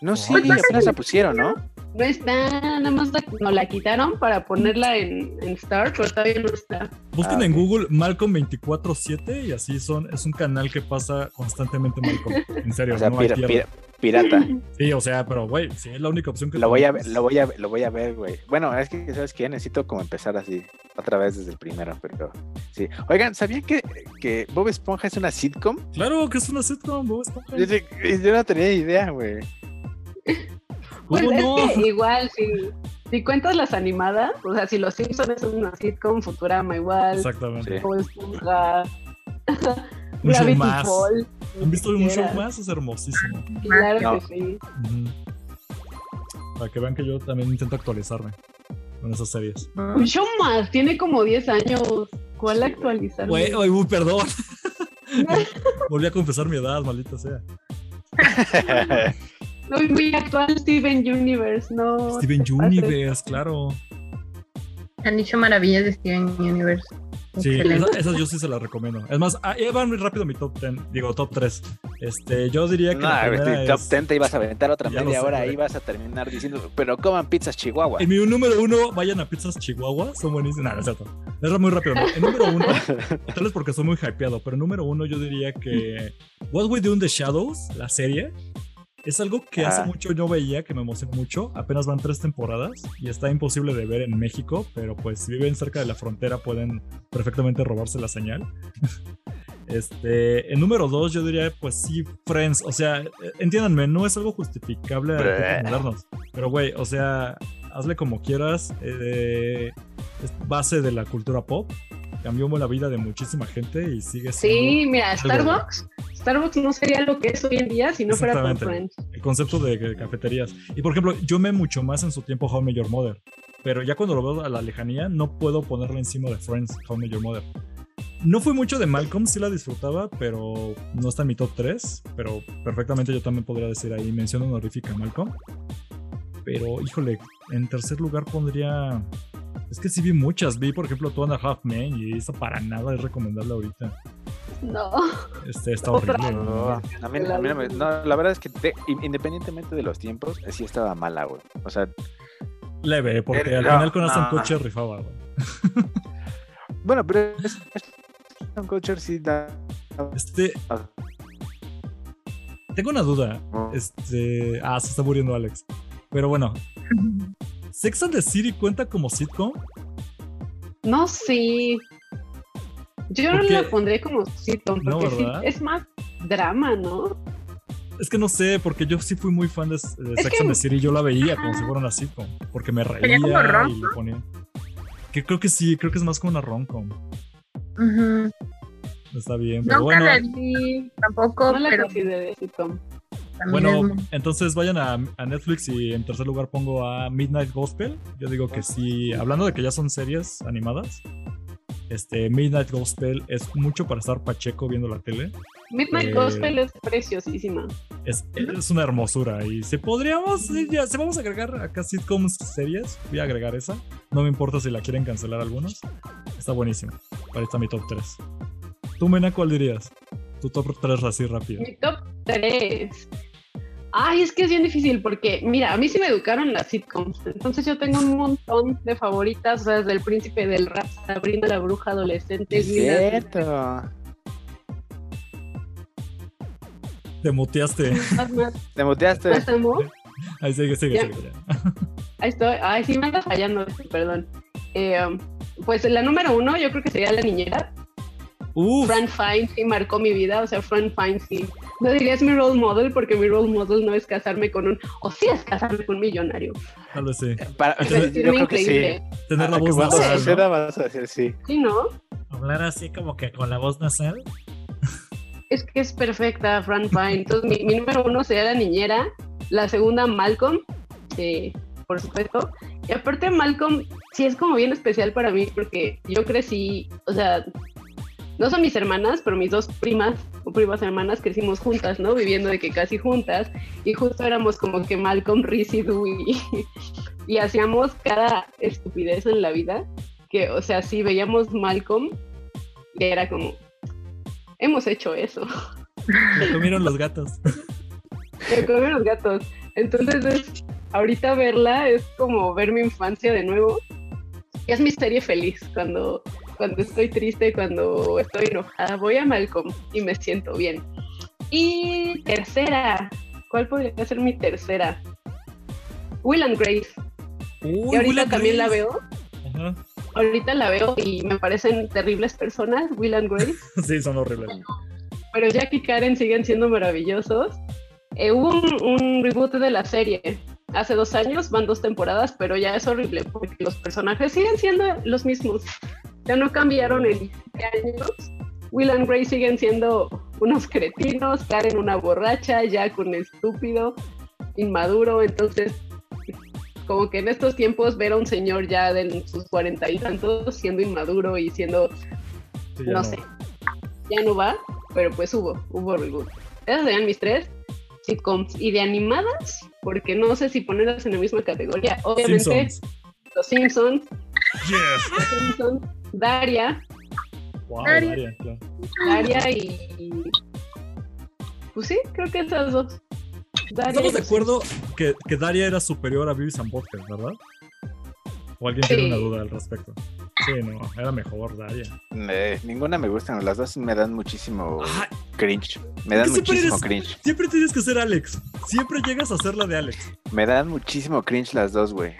No, sí, apenas la pusieron, ¿no? No está, nada más la, no, la quitaron para ponerla en, en Star, pero todavía no está. Busquen ah, en Google Malcolm 24-7 y así son, es un canal que pasa constantemente Malcolm. En serio, o sea, no pira, pira, pirata. Sí, o sea, pero güey, sí es la única opción que lo voy a lo voy a lo voy a ver, güey. Bueno, es que sabes que necesito como empezar así otra vez desde el primero, pero sí. Oigan, ¿sabían que, que Bob Esponja es una sitcom? Claro que es una sitcom, Bob Esponja. Yo, no tenía idea, güey. Pues es que igual, si, si cuentas las animadas, o sea, si Los Simpsons es una sitcom, Futurama igual. Exactamente. Bob Esponja. un show más. ¿Han visto un show más? Es hermosísimo. Claro que sí. Para que vean que yo también intento actualizarme con esas series. Un show más, tiene como 10 años. ¿Cuál actualizar? uy, perdón. Volví a confesar mi edad, maldita sea. No, muy actual Steven Universe, no. Steven pases. Universe, claro. Han dicho maravillas de Steven Universe. Sí, esa- esas yo sí se las recomiendo. Es más, ah, ya va muy rápido mi top 10, digo top 3. Este, yo diría que No, la primera top es- 10 te ibas a aventar otra Ya media hora y vas a terminar diciendo, pero coman pizzas chihuahua. En mi número uno, vayan a Pizzas Chihuahua, son buenísimas. No, no es cierto. Es muy rápido. ¿no? En número uno, tal vez porque soy muy hypeado, pero en número uno yo diría que What We Do in the Shadows, la serie, es algo que hace mucho no veía, que me emociona mucho. Apenas van tres temporadas y está imposible de ver en México, pero pues si viven cerca de la frontera pueden perfectamente robarse la señal. Este, en número dos yo diría, pues sí, Friends, o sea, entiéndanme, no es algo justificable a modernos, pero güey, o sea, hazle como quieras, eh, es base de la cultura pop, cambió la vida de muchísima gente y sigue siendo Sí, mira, Starbucks. Starbucks no sería lo que es hoy en día si no fuera por. Friends. el concepto de, cafeterías. Y por ejemplo, yo me mucho más en su tiempo Met Your Mother, pero ya cuando lo veo a la lejanía, no puedo ponerla encima de Friends, Met Your Mother. No fui mucho de Malcolm, sí la disfrutaba, pero no está en mi top 3. Pero perfectamente yo también podría decir ahí mención honorífica a Malcolm. Pero híjole, en tercer lugar pondría. Es que sí vi muchas. Vi, por ejemplo, Two and a Half Men y esa para nada es recomendable ahorita. No. Este está horrible. No, a mí, a mí no me- no, la verdad es que de- in- independientemente de los tiempos, eh, sí estaba mala, güey. O sea, Leve, porque Eh, al no, final con Aston no. Kutcher rifaba. güey. bueno, pero es, Ashton Kutcher sí da... Este, ah, tengo una duda. Este, ah, se está muriendo Alex. Pero bueno, Sex and the City cuenta como sitcom. No, sí. Yo no la pondré como sitcom, No, porque sí, ¿verdad? es más drama, ¿no? Es que no sé, porque yo sí fui muy fan de, de Sex que- and the City. Yo la veía como si fuera una sitcom. Porque me reía y le ponía. Que creo que sí, creo que es más como una rom-com. Ujú. Está bien, pero Nunca bueno. la vi tampoco, No la pero consideré sitcom. Bueno, es entonces vayan a, a Netflix y en tercer lugar pongo a Midnight Gospel. Yo digo que sí, hablando de que ya son series animadas, este Midnight Gospel es mucho para estar pacheco viendo la tele. Midnight Eh, Gospel es preciosísima. Es, es una hermosura y si podríamos, ya, si vamos a agregar acá sitcoms series, voy a agregar esa. No me importa si la quieren cancelar algunos. Está buenísimo. Ahí está mi top 3. ¿Tú, Mena, cuál dirías? Tu top 3 así rápido. Mi top 3. Ay, es que es bien difícil porque, mira, a mí sí me educaron las sitcoms. Entonces yo tengo un montón de favoritas, o sea, desde El Príncipe del Rap, Sabrina la Bruja Adolescente, es cierto. Te muteaste. más, más, Te muteaste. más amor. Ahí sigue, sigue, Ya. sigue. ya. Ahí estoy. Ay, sí me anda fallando, perdón. Eh, um, pues la número uno, yo creo que sería La Niñera. Uf, Fran Fine sí marcó mi vida, o sea, Fran Fine sí. No diría es mi role model porque mi role model no es casarme con un, o sí es casarme con un millonario. tal vez sí. Para- yo creo que sí. Tener la Ah, voz nasal, ¿no? suceda vas a decir sí. Sí, ¿no? Hablar así como que con la voz nasal. Es que es perfecta, Fran Fine. Entonces, mi, mi número uno sería La Niñera, la segunda Malcolm, eh, por supuesto. Y aparte Malcolm sí es como bien especial para mí porque yo crecí, o sea, no son mis hermanas, pero mis dos primas o primas hermanas crecimos juntas, ¿no? Viviendo de que casi juntas y justo éramos como que Malcolm, Reese y Dewey y hacíamos cada estupidez en la vida que, o sea, sí veíamos Malcolm y era como, hemos hecho eso. Le comieron los gatos. Me comen los gatos. Entonces, es- ahorita verla es como ver mi infancia de nuevo. Es mi serie feliz cuando, cuando estoy triste, cuando estoy enojada. Voy a Malcolm y me siento bien. Y tercera, ¿cuál podría ser mi tercera? Will and Grace. Uy, y ahorita Will también la Grace. veo. Ajá. Ahorita la veo y me parecen terribles personas, Will and Grace. Sí, son horribles. pero Jack y Karen siguen siendo maravillosos. Eh, hubo un, un reboot de la serie hace dos años, van dos temporadas, pero ya es horrible porque los personajes siguen siendo los mismos. Ya no cambiaron en 17 años. Will and Grace siguen siendo unos cretinos, Karen una borracha, Jack un estúpido, inmaduro. Entonces, como que en estos tiempos ver a un señor ya de sus cuarenta y tantos siendo inmaduro y siendo Sí, no, sé, ya no va. pero pues hubo, hubo reboot. Esas serían mis tres sitcoms. Y de animadas, porque no sé si ponerlas en la misma categoría. Obviamente, Simpsons. Los Simpsons, Yes. Los Simpsons, Daria, Wow, Daria. Daria, claro. Daria y... Pues sí, creo que esas dos. Daria Estamos de los acuerdo que, que Daria era superior a and Butthead, ¿verdad? ¿O alguien tiene Sí. una duda al respecto? Sí, no, era mejor Daria. Ninguna me gustan, las dos me dan muchísimo cringe. Me dan ¿Por qué siempre muchísimo eres- cringe. siempre tienes que ser Alex. Siempre llegas a ser la de Alex. Me dan muchísimo cringe las dos, güey.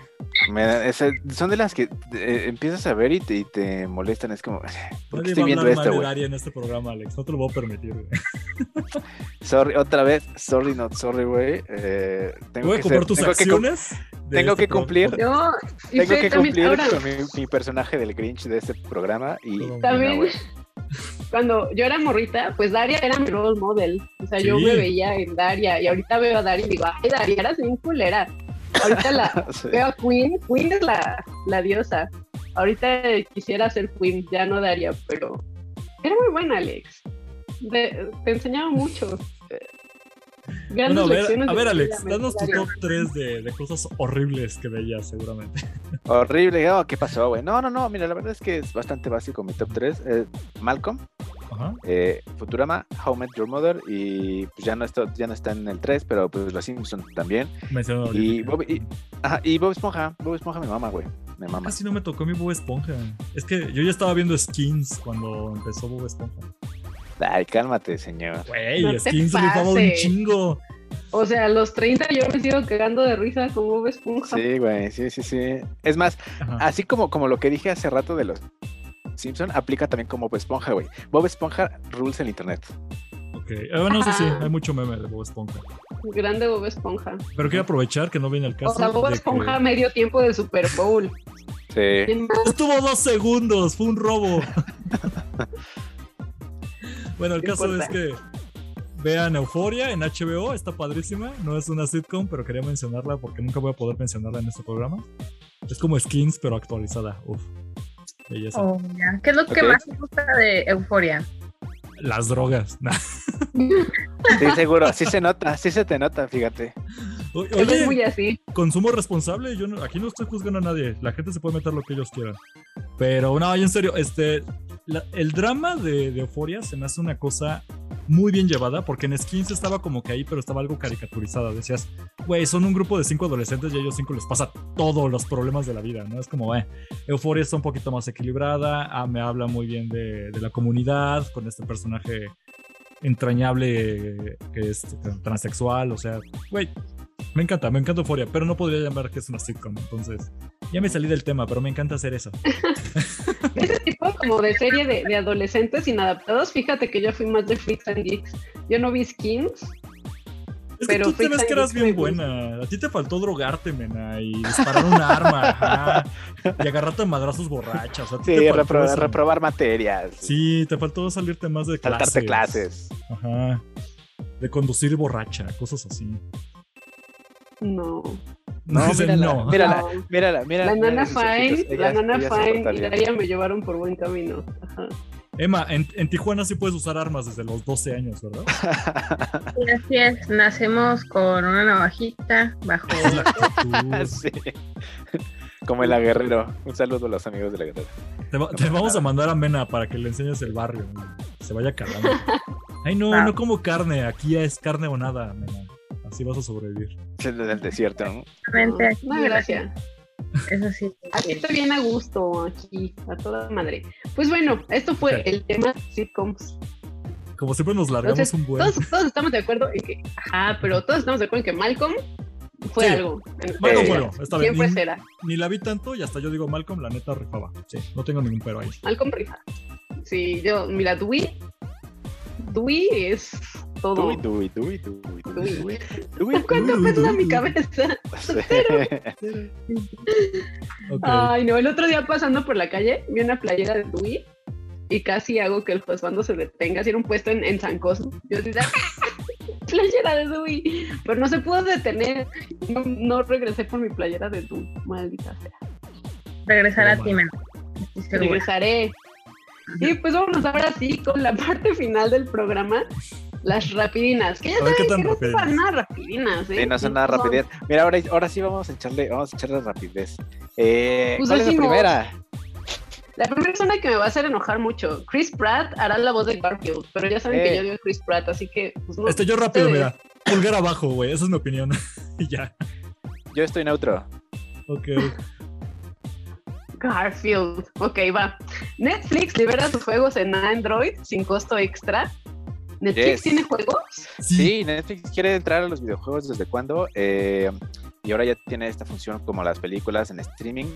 Me esa- son de las que eh, empiezas a ver y te, y te molestan. Es como, ¿por qué Nadie va estoy viendo esto, güey? En este programa, Alex. No te lo voy a permitir, güey. Sorry, otra vez, sorry, not sorry, güey. Eh, tengo Voy a que comprar ser- tus tengo que cum- acciones. de tengo este que cumplir. programa. Yo, y Tengo Fe que también, cumplir ahora, con mi, mi personaje del Grinch de este programa y, También. no, cuando yo era morrita, pues Daria era mi role model. O sea, yo me veía en Daria y ahorita veo a Daria y digo, ay, Daria, eras bien culera. Ahorita la Sí. veo a Queen, Queen es la, la diosa. Ahorita quisiera ser Queen, ya no Daria, pero era muy buena, Alex. De- te enseñaba mucho. Bueno, a ver, a Alex, danos tu top 3 de, de cosas horribles que veías, seguramente. Horrible, oh, ¿qué pasó, güey? No, no, no, mira, la verdad es que es bastante básico mi top 3. Malcolm, Ajá. eh, Futurama, How I Met Your Mother y pues ya no, está, ya no está en el 3, pero pues los Simpsons también. Y. Bob, y, ajá, y Bob Esponja, Bob Esponja me mama, güey, me mama. Casi no me tocó mi Bob Esponja. Es que yo ya estaba viendo Skins cuando empezó Bob Esponja. Ay, cálmate, señor. Güey, No Skins rifaba un chingo. O sea, a los 30 yo me sigo cagando de risa con Bob Esponja. Sí, güey, sí, sí, sí. Es más, Ajá. así como, como lo que dije hace rato de los Simpson, aplica también como Bob Esponja, güey. Bob Esponja rules el internet. Ok. Eh, bueno, eso sí, Ajá. hay mucho meme de Bob Esponja. Grande Bob Esponja. Pero quiero aprovechar que no viene el caso. O sea, Bob que- Esponja medio tiempo del Super Bowl. Sí. Estuvo dos segundos, fue un robo. bueno, el No caso es que vean Euforia en HBO, está padrísima. No es una sitcom, pero quería mencionarla porque nunca voy a poder mencionarla en este programa. Es como Skins, pero actualizada. Uf. Belleza. Oh. ¿Qué es lo que más te gusta de Euforia? Las drogas. Nah. Sí, seguro, sí se nota, sí se te nota, fíjate. O- es muy así. consumo responsable, yo no- aquí no estoy juzgando a nadie, la gente se puede meter lo que ellos quieran. Pero no, en serio, este, la- el drama de, de Euphoria se me hace una cosa muy bien llevada, porque en Skins estaba como que ahí, pero estaba algo caricaturizada. Decías, güey, son un grupo de cinco adolescentes y a ellos cinco les pasa todos los problemas de la vida, ¿no? Es como, eh, Euphoria está un poquito más equilibrada, ah, me habla muy bien de, de la comunidad, con este personaje entrañable que es transexual, o sea, güey, me encanta, me encanta Euphoria, pero no podría llamar que es una sitcom, entonces ya me salí del tema, pero me encanta hacer eso. Ese tipo como de serie de, de adolescentes inadaptados, fíjate que yo fui más de Freaks and Geeks. Yo no vi Skins. Es que Pero tú te ves que eras bien buena, a ti te faltó drogarte, mena, y disparar un arma, ajá, y agarrarte a madrazos borrachas, o sea, Sí, te faltó repro- eso. reprobar materias, Sí, te faltó salirte más de clases. saltarte clases. Ajá. De conducir borracha, cosas así. No. No, mírala, no. mírala, No. mírala, mírala. La nana Fine, la nana Fine y. Daria me llevaron por buen camino. Ajá. Emma, en, en Tijuana sí puedes usar armas desde los 12 años, ¿verdad? Y así es, nacemos con una navajita bajo la. Sí. Como en la Guerrero. Un saludo a los amigos de la Guerrero. Te, va- te vamos a mandar a Mena para que le enseñes el barrio. Se vaya calando. Ay, no, Ah. no como carne. Aquí es carne o nada, Mena. Así vas a sobrevivir. Es el del desierto, ¿no? Realmente aquí, No, gracias. Eso sí. Aquí estoy bien a gusto, aquí, a toda madre. Pues bueno, esto fue el tema sitcoms. Como siempre nos largamos Entonces, un buen. todos, todos estamos de acuerdo en que, ajá, pero todos estamos de acuerdo en que Malcolm fue Sí. algo. Malcolm bueno, está bien. Siempre Ni, será. ni la vi tanto y hasta yo digo Malcolm, la neta rifaba. Sí, no tengo ningún pero ahí. Malcolm rifa. Sí, yo, mira, Dewey. Dewey es todo. Dui, dui, dui, dui, dui, Dewey. dui. Dui, ¿Cuánto pesa Dewey. mi cabeza? Sí. Ok. Ay, no, el otro día pasando por la calle vi una playera de Dewey y casi hago que el juzgando se detenga. Si era un puesto en, en San Cosmo. Yo decía, playera de Dewey. Pero no se pudo detener. No, no regresé por mi playera de Dewey. Maldita sea. Regresar a No, ti. Regresaré. Y pues vámonos ahora sí con la parte final del programa, las rapidinas. Que ya A ver, ¿qué saben que no son rapidinas? nada rapidinas, ¿eh? Sí, no son nada rapidez. Mira, ahora, ahora sí vamos a echarle, vamos a echarle rapidez. Eh, Pues ¿Cuál es la primera? La primera persona que me va a hacer enojar mucho, Chris Pratt hará la voz de Garfield, pero ya saben que Eh. yo odio a Chris Pratt, así que pues no. Este, yo rápido, ustedes. mira. Pulgar abajo, güey. Esa es mi opinión. y ya. Yo estoy neutro. Ok. Garfield. Ok, va. Netflix libera sus juegos en Android sin costo extra. ¿Netflix Yes. tiene juegos? Sí. Sí, Netflix quiere entrar a los videojuegos desde cuándo. Eh, y ahora ya tiene esta función como las películas en streaming.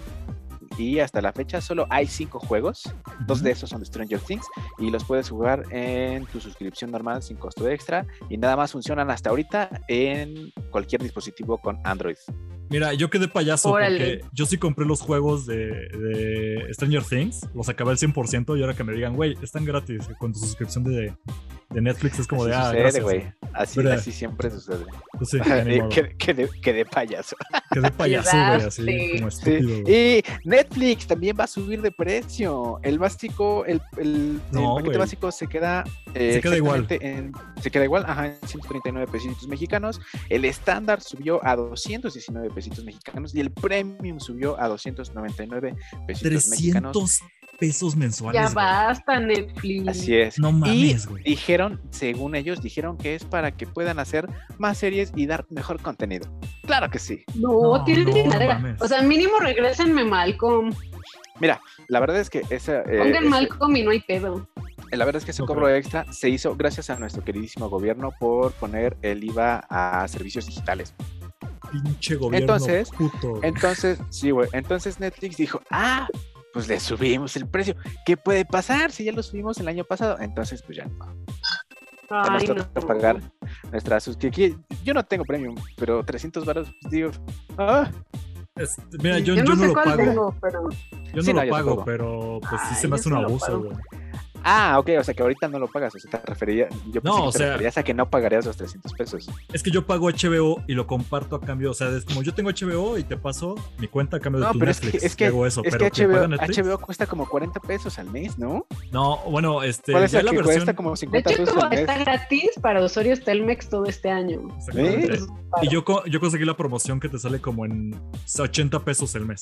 Y hasta la fecha solo hay cinco juegos. Dos de esos son de Stranger Things. Y los puedes jugar en tu suscripción normal sin costo extra. Y nada más funcionan hasta ahorita en cualquier dispositivo con Android. Mira, yo quedé payaso Órale. porque yo sí compré los juegos de, de Stranger Things, los acabé al 100% y ahora que me digan, güey, están gratis con tu suscripción de, de Netflix es como Así de, ah, sucede, gracias. Así, siempre sucede. Pues sí, Eh, modo. que, que de, que de payaso. Quedé payaso, güey, así como estúpido. Y Netflix también va a subir de precio. El básico, el, el, paquete básico se queda, eh, Se queda igual. En, se queda igual, ajá, en 139 pesitos mexicanos. El estándar subió a 219 pesitos mexicanos y el premium subió a 299 pesitos mexicanos. 300 pesos mensuales. Ya güey. basta, Netflix. Así es. No y mames, güey. dijeron, según ellos, dijeron que es para que puedan hacer más series y dar mejor contenido. Claro que sí. No, No, tienen no, o sea, mínimo regresenme Malcolm. Mira, la verdad es que esa, eh, Pongan ese- Malcolm y no hay pedo. La verdad es que ese cobro extra se hizo gracias a nuestro queridísimo gobierno por poner el IVA a servicios digitales. Pinche gobierno Entonces, puto. Entonces, sí, güey. Entonces Netflix dijo, ah, pues le subimos el precio. ¿Qué puede pasar si ya lo subimos el año pasado? Entonces, pues ya no. Ya nos Ay, toca no. pagar nuestra suscripción. Yo no tengo premium, pero 300 baros, pues, digo, ah, mira, yo, Yo yo no sé lo cuál pago. tengo, pero. Yo no Sí, lo pago, pero pues sí se me hace un abuso, güey. Ah, ok, o sea que ahorita no lo pagas, o sea, te refería, yo pensé No, que o te sea- referías a que no pagarías los 300 pesos. Es que yo pago HBO y lo comparto a cambio, o sea, es como yo tengo HBO y te paso mi cuenta a cambio de No, tu pero es que, Netflix. es que, eso, es pero que HBO, Netflix. Cuesta como 40 pesos al mes, ¿no? No, bueno, este, ¿Cuál es ya la que versión. cuesta como De 50 hecho, pesos al mes? está gratis para usuarios Telmex todo este año. ¿Eh? Y yo, co- yo conseguí la promoción que te sale como en 80 pesos el mes.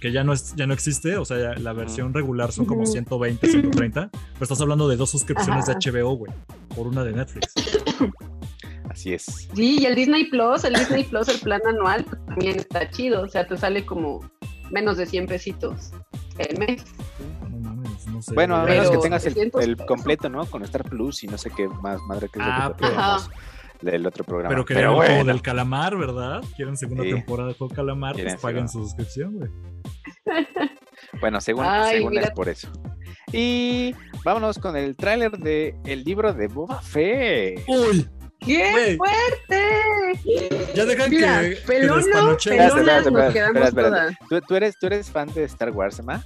Que ya no, es, ya no existe, o sea, ya la versión regular son como Ujú. 120, 130. Pero estás hablando de dos suscripciones Ajá. de HBO, güey. Por una de Netflix. Así es. Sí, y el Disney Plus, el Disney Plus, el plan anual, pues, también está chido. O sea, te sale como menos de 100 pesitos el mes. No sé. Bueno, a menos que tengas el, 300 el pesos. completo, ¿no? Con Star Plus y no sé qué más madre que es Ah, lo que pero- del otro programa. Pero que Pero el juego del calamar, ¿verdad? Quieren segunda Sí. temporada de juego calamar, pues paguen segunda. su suscripción, güey. bueno, según, Ay, según es por eso. Y vámonos con el tráiler de el libro de Boba Fett. ¡Uy! ¡Qué fuerte! Ya dejan Mira, que, que pelono, despanocheen. Espérate, nos quedamos espérate, todas. ¿Tú, tú eres, ¿Tú eres fan de Star Wars, Emma?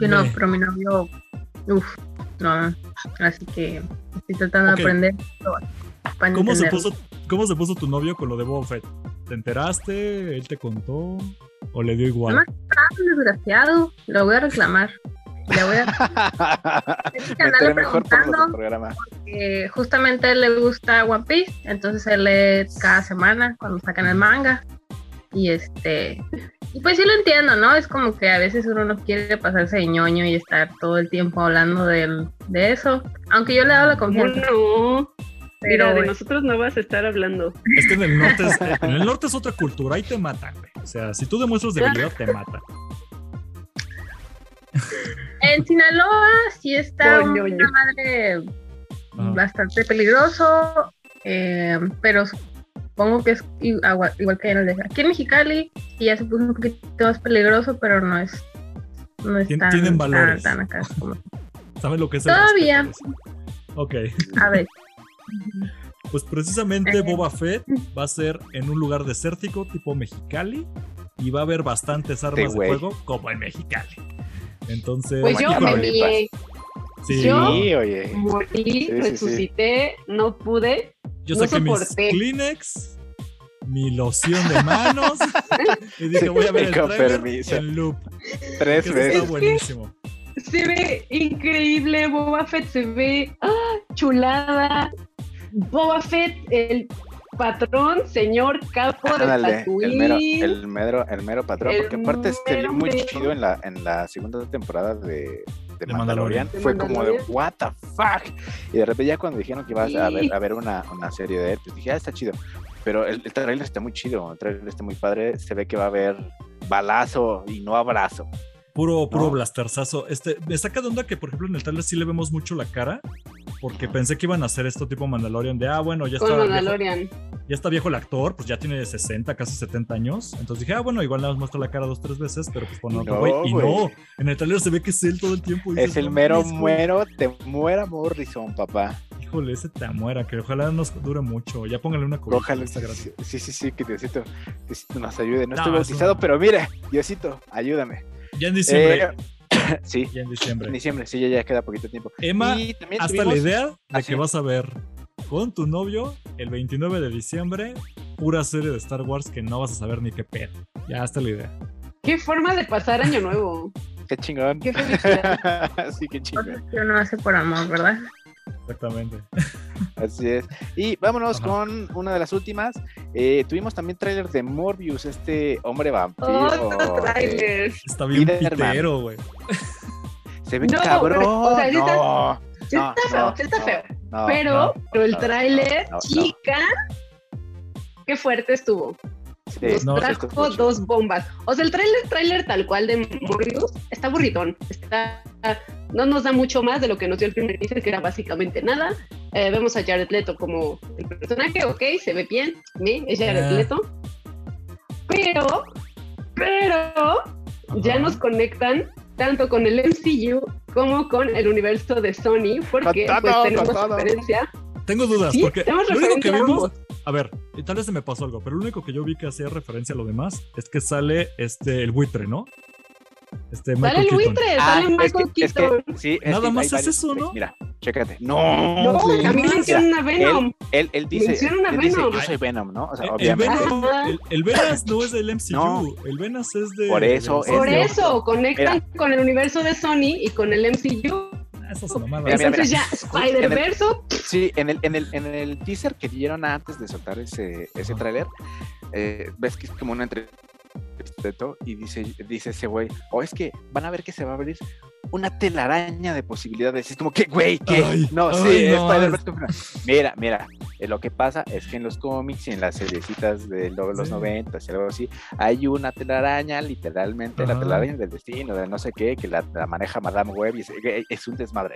Yo no, pero mi novio, uff, no. Así que estoy tratando de aprender. ¿Cómo se, puso, ¿Cómo se puso tu novio con lo de Boba Fett? ¿Te enteraste? ¿Él te contó? ¿O le dio igual? No desgraciado, lo voy a reclamar. Le voy a Me andarle enteré mejor por programa. que justamente a él le gusta One Piece, entonces él lee cada semana cuando sacan el manga. Y este, y pues sí lo entiendo, ¿no? Es como que a veces uno no quiere pasarse de ñoño y estar todo el tiempo hablando del- de eso. Aunque yo le he dado la confianza. No, mira, Pero, de nosotros no vas a estar hablando. Es que en el norte es, en el norte es otra cultura, ahí te matan, güey. O sea, si tú demuestras debilidad, te matan. En Sinaloa sí está una ñoño. madre bastante peligroso, eh, pero supongo que es igual que en el de aquí en Mexicali, y ya se puso un poquito más peligroso, pero no es, no es tan, tienen tan- valores. tan acá como- ¿Saben lo que es el Todavía. respeto? Ok, A ver, pues precisamente Eh. Boba Fett va a ser en un lugar desértico tipo Mexicali y va a haber bastantes armas de fuego como en Mexicali. Entonces, Pues yo me mié, sí, yo- oye. morí, sí, sí. resucité, no pude. yo no saqué mis. Kleenex, mi loción de manos y dije voy a ver el Con trailer permiso. en loop. Tres veces. está buenísimo. se ve increíble, Boba Fett se ve ¡ah! chulada. Boba Fett, el patrón, señor capo de Ándale, el mero, el mero, el mero patrón, El porque aparte se vio muy mero. chido en la, en la segunda temporada de, de De Mandalorian. Mandalorian. Fue De como de, what the fuck. Y de repente ya cuando dijeron que ibas a ver, a ver una, una serie de él, pues dije, ah, está chido. Pero el, el trailer está muy chido, el trailer está muy padre. Se ve que va a haber balazo y no abrazo. Puro, puro ¿No? blasterzazo. Este, me saca de onda que, por ejemplo, en el trailer sí le vemos mucho la cara. Porque pensé que iban a hacer esto tipo Mandalorian de, ah, bueno, ya Con está, viejo, Mandalorian. ya está viejo el actor, pues ya tiene 60, casi 70 años. Entonces dije, ah, bueno, igual le muestro la cara dos, tres veces, pero pues bueno, No, güey. Y no, en el trailer se ve que es él todo el tiempo. y Es dices, el mero muero, te muera Morrison, papá. Híjole, ese te muera, que ojalá nos dure mucho. Ya póngale una cobija. Ojalá. está gratis. Sí, sí, sí, que Diosito, Diosito nos ayude. No, No, estoy bautizado, no. pero mira, Diosito, ayúdame. Ya en diciembre. Eh, sí, ya en en diciembre. diciembre, sí, ya, ya queda poquito tiempo. Emma, Y también hasta la idea de Ah, que sí. vas a ver con tu novio el 29 de diciembre pura serie de Star Wars que no vas a saber ni qué pedo. Ya hasta la idea. Qué forma de pasar año nuevo. Qué chingón. Qué felicidad. sí, qué chingón. Que uno hace por amor, ¿verdad? Exactamente. Así es. Y vámonos Ajá. con una de las últimas. Eh, tuvimos también tráiler de Morbius, este hombre vampiro. Otro eh, tráiler. Está bien pitero, güey. se ve No, cabrón. pero, o sea, sí está- no, feo, sí está feo. no, pero, no, pero el no, tráiler, no, no, no. chica, qué fuerte estuvo. Sí, Nos No, trajo dos bombas. O sea, el tráiler, tráiler tal cual de Morbius está aburridón. Está, no nos da mucho más de lo que nos dio el primer teaser, que era básicamente nada. Eh, vemos a Jared Leto como el personaje, ok, se ve bien, me, es Jared Ah. Leto. Pero, pero, ya nos conectan tanto con el MCU como con el universo de Sony, porque pues tenemos referencia. Tengo dudas, Sí, porque lo único que vimos. A ver, y tal vez se me pasó algo, pero lo único que yo vi que hacía referencia a lo demás es que sale este el buitre, ¿no? Este Sale Michael el Keaton. buitre, Ah, sale es que, Michael es que, Keaton. sí, es Nada que más hay es eso, ¿no? Mira, chécate. No, No, a mí me Mira, hicieron una Venom. Él, él dice, Menciona una él dice, Venom. yo soy Venom, ¿no? O sea, El, el obviamente. Venom- Ajá. el- Venas no es del MCU, No. el Venas es de. Por eso, es Por de eso, conectan Mira. con el universo de Sony y con el MCU. Ah, Esas mamadas. Mira, mira, Entonces ya Spider-Verse, Sí, en el, en, el, en el teaser que dieron antes de soltar ese, ese tráiler, eh, ves que es como una entrevista y dice, dice ese güey, o es que van a ver que se va a abrir una telaraña de posibilidades. Es como que, güey, que Ay, no, sí, ay, no, Spider-Man confirma. Mira, mira, eh, lo que pasa es que en los cómics y en las seriecitas de lo- los Sí. 90 y algo así, hay una telaraña, literalmente, la telaraña del destino, de no sé qué, que la, la maneja Madame Web y es, eh, es un desmadre.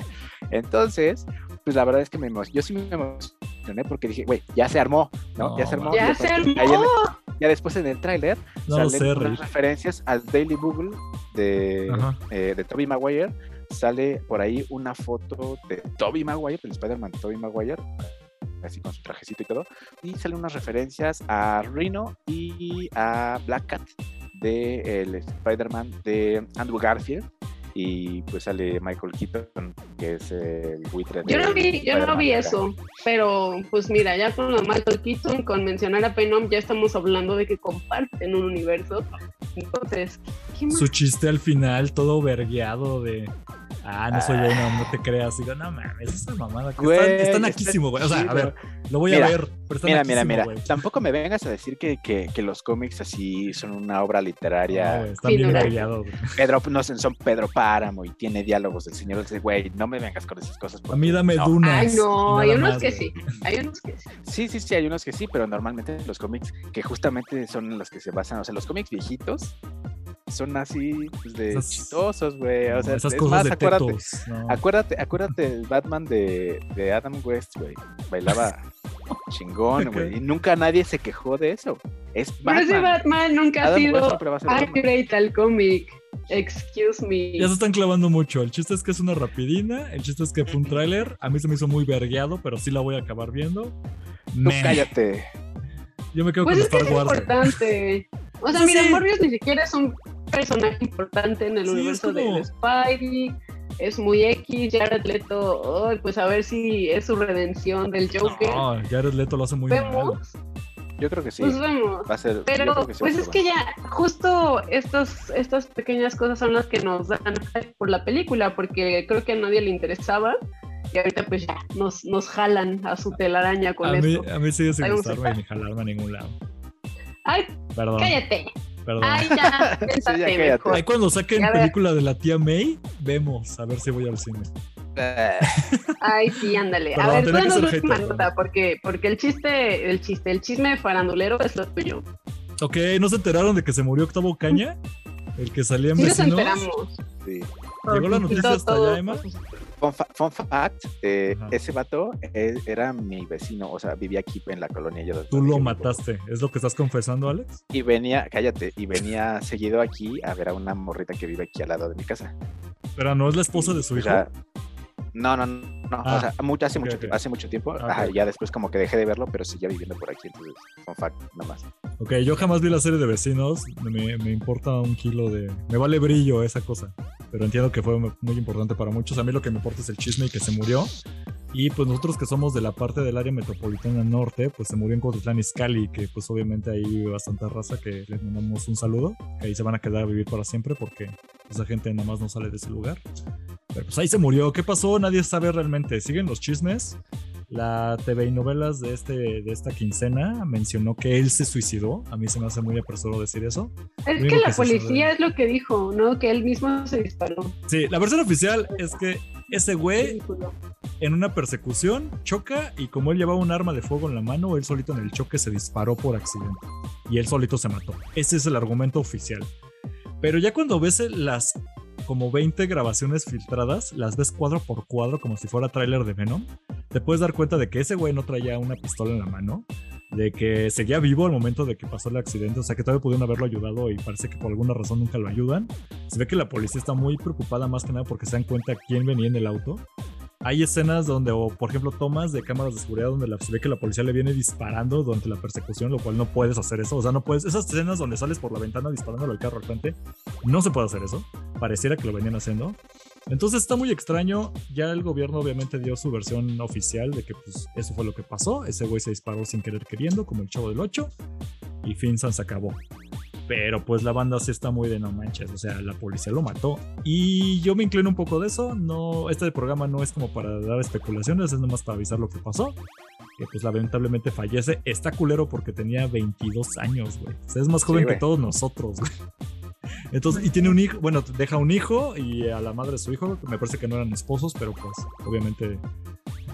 Entonces, pues la verdad es que me emo- yo sí me emocioné porque dije, güey, ya se armó, ¿no? No, ya se armó. ya se armó. Ya después en el tráiler No salen sé, unas Rick. referencias al Daily Bugle de, eh, de Tobey Maguire. Sale por ahí una foto de Tobey Maguire, del Spider-Man Tobey Maguire, así con su trajecito y todo. Y salen unas referencias a Rhino y a Black Cat de el Spider-Man de Andrew Garfield. Y pues sale Michael Keaton, que es el buitre de Yo no vi, yo no vi eso, pero pues mira, ya con lo Michael Keaton, con mencionar a Venom, ya estamos hablando de que comparten un universo. Entonces, ¿qué más? Su chiste al final, todo vergueado de. Ah, no soy Venom, no te creas. Digo, no mames, esa mamada. que Güey, está, está está naquísimo, güey. O sea, a ver, lo voy Mira, a ver, pero Mira, mira, mira. güey. Tampoco me vengas a decir que, que, que los cómics así son una obra literaria. están bien güey. Pedro, no sé, son Pedro Páramo y tiene diálogos del señor. Ese güey, no me vengas con esas cosas. A mí dame no. dunas. Ay, no, hay unos más, que güey. sí, hay unos que sí. Sí, sí, sí, hay unos que sí, pero normalmente los cómics que justamente son en los que se basan, o sea, los cómics viejitos son así pues, de Esas- chistosos, güey. O sea, esas es cosas más, de acuérdate, tetos. no. acuérdate, acuérdate del Batman de, de Adam West, güey. Bailaba chingón, güey. Y nunca nadie se quejó de eso. Es Pero ese Batman. Batman nunca ha Adam sido siempre va a ser Batman. accurate al cómic. Excuse me. Ya se están clavando mucho. El chiste es que es una rapidina. El chiste es que fue un tráiler. A mí se me hizo muy vergueado, pero sí la voy a acabar viendo. Tú cállate. Yo me quedo Pues con es que Star es Wars. güey. importante. O sea, Sí, mira, sí. Morbius ni siquiera es un personaje importante en el Sí, universo como- de Spidey. Es muy X, Jared Leto, ay, pues a ver si es su redención del Joker. No, Jared Leto lo hace muy mal. Vemos, Yo creo que sí. Pues vemos. Va a ser. yo Pero creo que sí va a pues ser es que ya, justo estos, estas pequeñas cosas son las que nos dan por la película, porque creo que a nadie le interesaba. Y ahorita pues ya nos, nos jalan a su telaraña con A mí, esto. a mí sigue sin Ahí vamos a gustarme estar. ni jalarme a ningún lado. Ay, Perdón. cállate. Perdón. Ay, ya, cállate. mejor. Ahí cuando saquen película de la tía May, vemos a ver si voy al cine. Eh, Ay, sí, ándale. Perdón, a ver, tú ser última nota, porque, porque el chiste, el chiste, el chisme farandulero es lo tuyo. Ok, ¿no se enteraron de que se murió Octavo Caña? El que salía en Sí nos vecinos. enteramos. sí. Llegó la noticia todo- hasta todo- allá, Emma. Fun, fa- fun fact, eh, ese vato era mi vecino, o sea, vivía aquí en la colonia. yo Tú lo mataste. ¿Es lo que estás confesando, Alex? Y venía, cállate, y venía seguido aquí a ver a una morrita que vive aquí al lado de mi casa. Pero no es la esposa de su O no, no, no, Ah, o sea, mucho, hace, mucho, tiempo- hace mucho tiempo, Ah, ajá, ya después como que dejé de verlo, pero seguía viviendo por aquí, entonces, fun fact, nada más. Ok, yo jamás vi la serie de vecinos. Me, me importa un kilo de. Me vale brillo esa cosa. Pero entiendo que fue muy importante para muchos. A mí lo que me importa es el chisme y que se murió. Y pues nosotros que somos de la parte del área metropolitana norte, pues se murió en Cotitlán Izcalli, que pues obviamente ahí vive bastante raza, que les mandamos un saludo, que ahí se van a quedar a vivir para siempre porque esa gente nada más no sale de ese lugar. Pero pues ahí se murió. ¿Qué pasó? Nadie sabe realmente. Siguen los chismes. La TV y novelas de, este, de esta quincena mencionó que él se suicidó. A mí se me hace muy apresuro decir eso. Es que la que policía es lo que dijo, ¿no? Que él mismo se disparó. Sí, la versión oficial es que ese güey en una persecución choca y como él llevaba un arma de fuego en la mano, él solito en el choque se disparó por accidente y él solito se mató. Ese es el argumento oficial. Pero ya cuando ves las como 20 grabaciones filtradas, las ves cuadro por cuadro como si fuera tráiler de Venom, te puedes dar cuenta de que ese güey no traía una pistola en la mano, de que seguía vivo al momento de que pasó el accidente, o sea que todavía pudieron haberlo ayudado y parece que por alguna razón nunca lo ayudan. Se ve que la policía está muy preocupada más que nada porque se dan cuenta quién venía en el auto. Hay escenas donde, por ejemplo, tomas de cámaras de seguridad donde se ve que la policía le viene disparando durante la persecución, lo cual no puedes hacer eso. O sea, no puedes. Esas escenas donde sales por la ventana disparándole al carro al frente, no se puede hacer eso. Pareciera que lo venían haciendo. Entonces está muy extraño. Ya el gobierno obviamente dio su versión oficial de que pues eso fue lo que pasó. Ese güey se disparó sin querer queriendo, como el chavo del 8. Y Finsan se acabó. Pero pues la banda sí está muy de no manches, o sea, la policía lo mató. Y yo me inclino un poco de eso. No, este programa no es como para dar especulaciones, es nomás para avisar lo que pasó. Que pues lamentablemente fallece. Está culero porque tenía 22 años, güey. O sea, es más joven que todos nosotros, güey. Entonces, y tiene un hijo, bueno, deja un hijo y a la madre de su hijo, me parece que no eran esposos, pero pues obviamente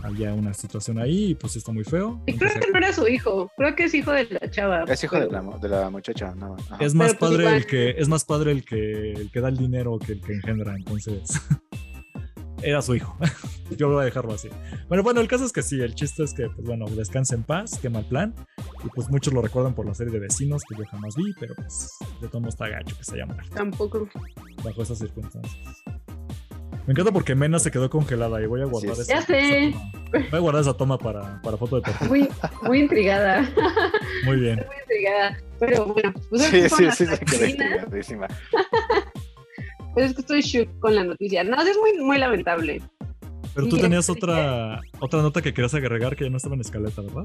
había una situación ahí y pues está muy feo. Y creo que no era su hijo, creo que es hijo de la chava. Es hijo de la, mu- de la muchacha, nada más. Ajá. Es más Pero, pues, padre el que es más padre el que el que da el dinero que el que engendra, entonces era su hijo. Yo voy a dejarlo así. Bueno, bueno, el caso es que sí, el chiste es que pues bueno, descansa en paz, qué mal plan. Y pues muchos lo recuerdan por la serie de vecinos que yo jamás vi, pero pues de todo modo está gacho que se muerto Tampoco. bajo esas circunstancias. Me encanta porque Mena se quedó congelada y voy a guardar Sí, esa, Ya sé. esa toma. Voy a guardar esa toma para, para foto de perfil. Muy, muy intrigada, Muy bien. muy intrigada. Pero bueno, pues Sí, sí, las sí, se quedó intrigadísima. Pero es que estoy shook con la noticia. No, es muy, muy lamentable. Pero tú tenías otra, otra nota que querías agregar que ya no estaba en escaleta, ¿verdad?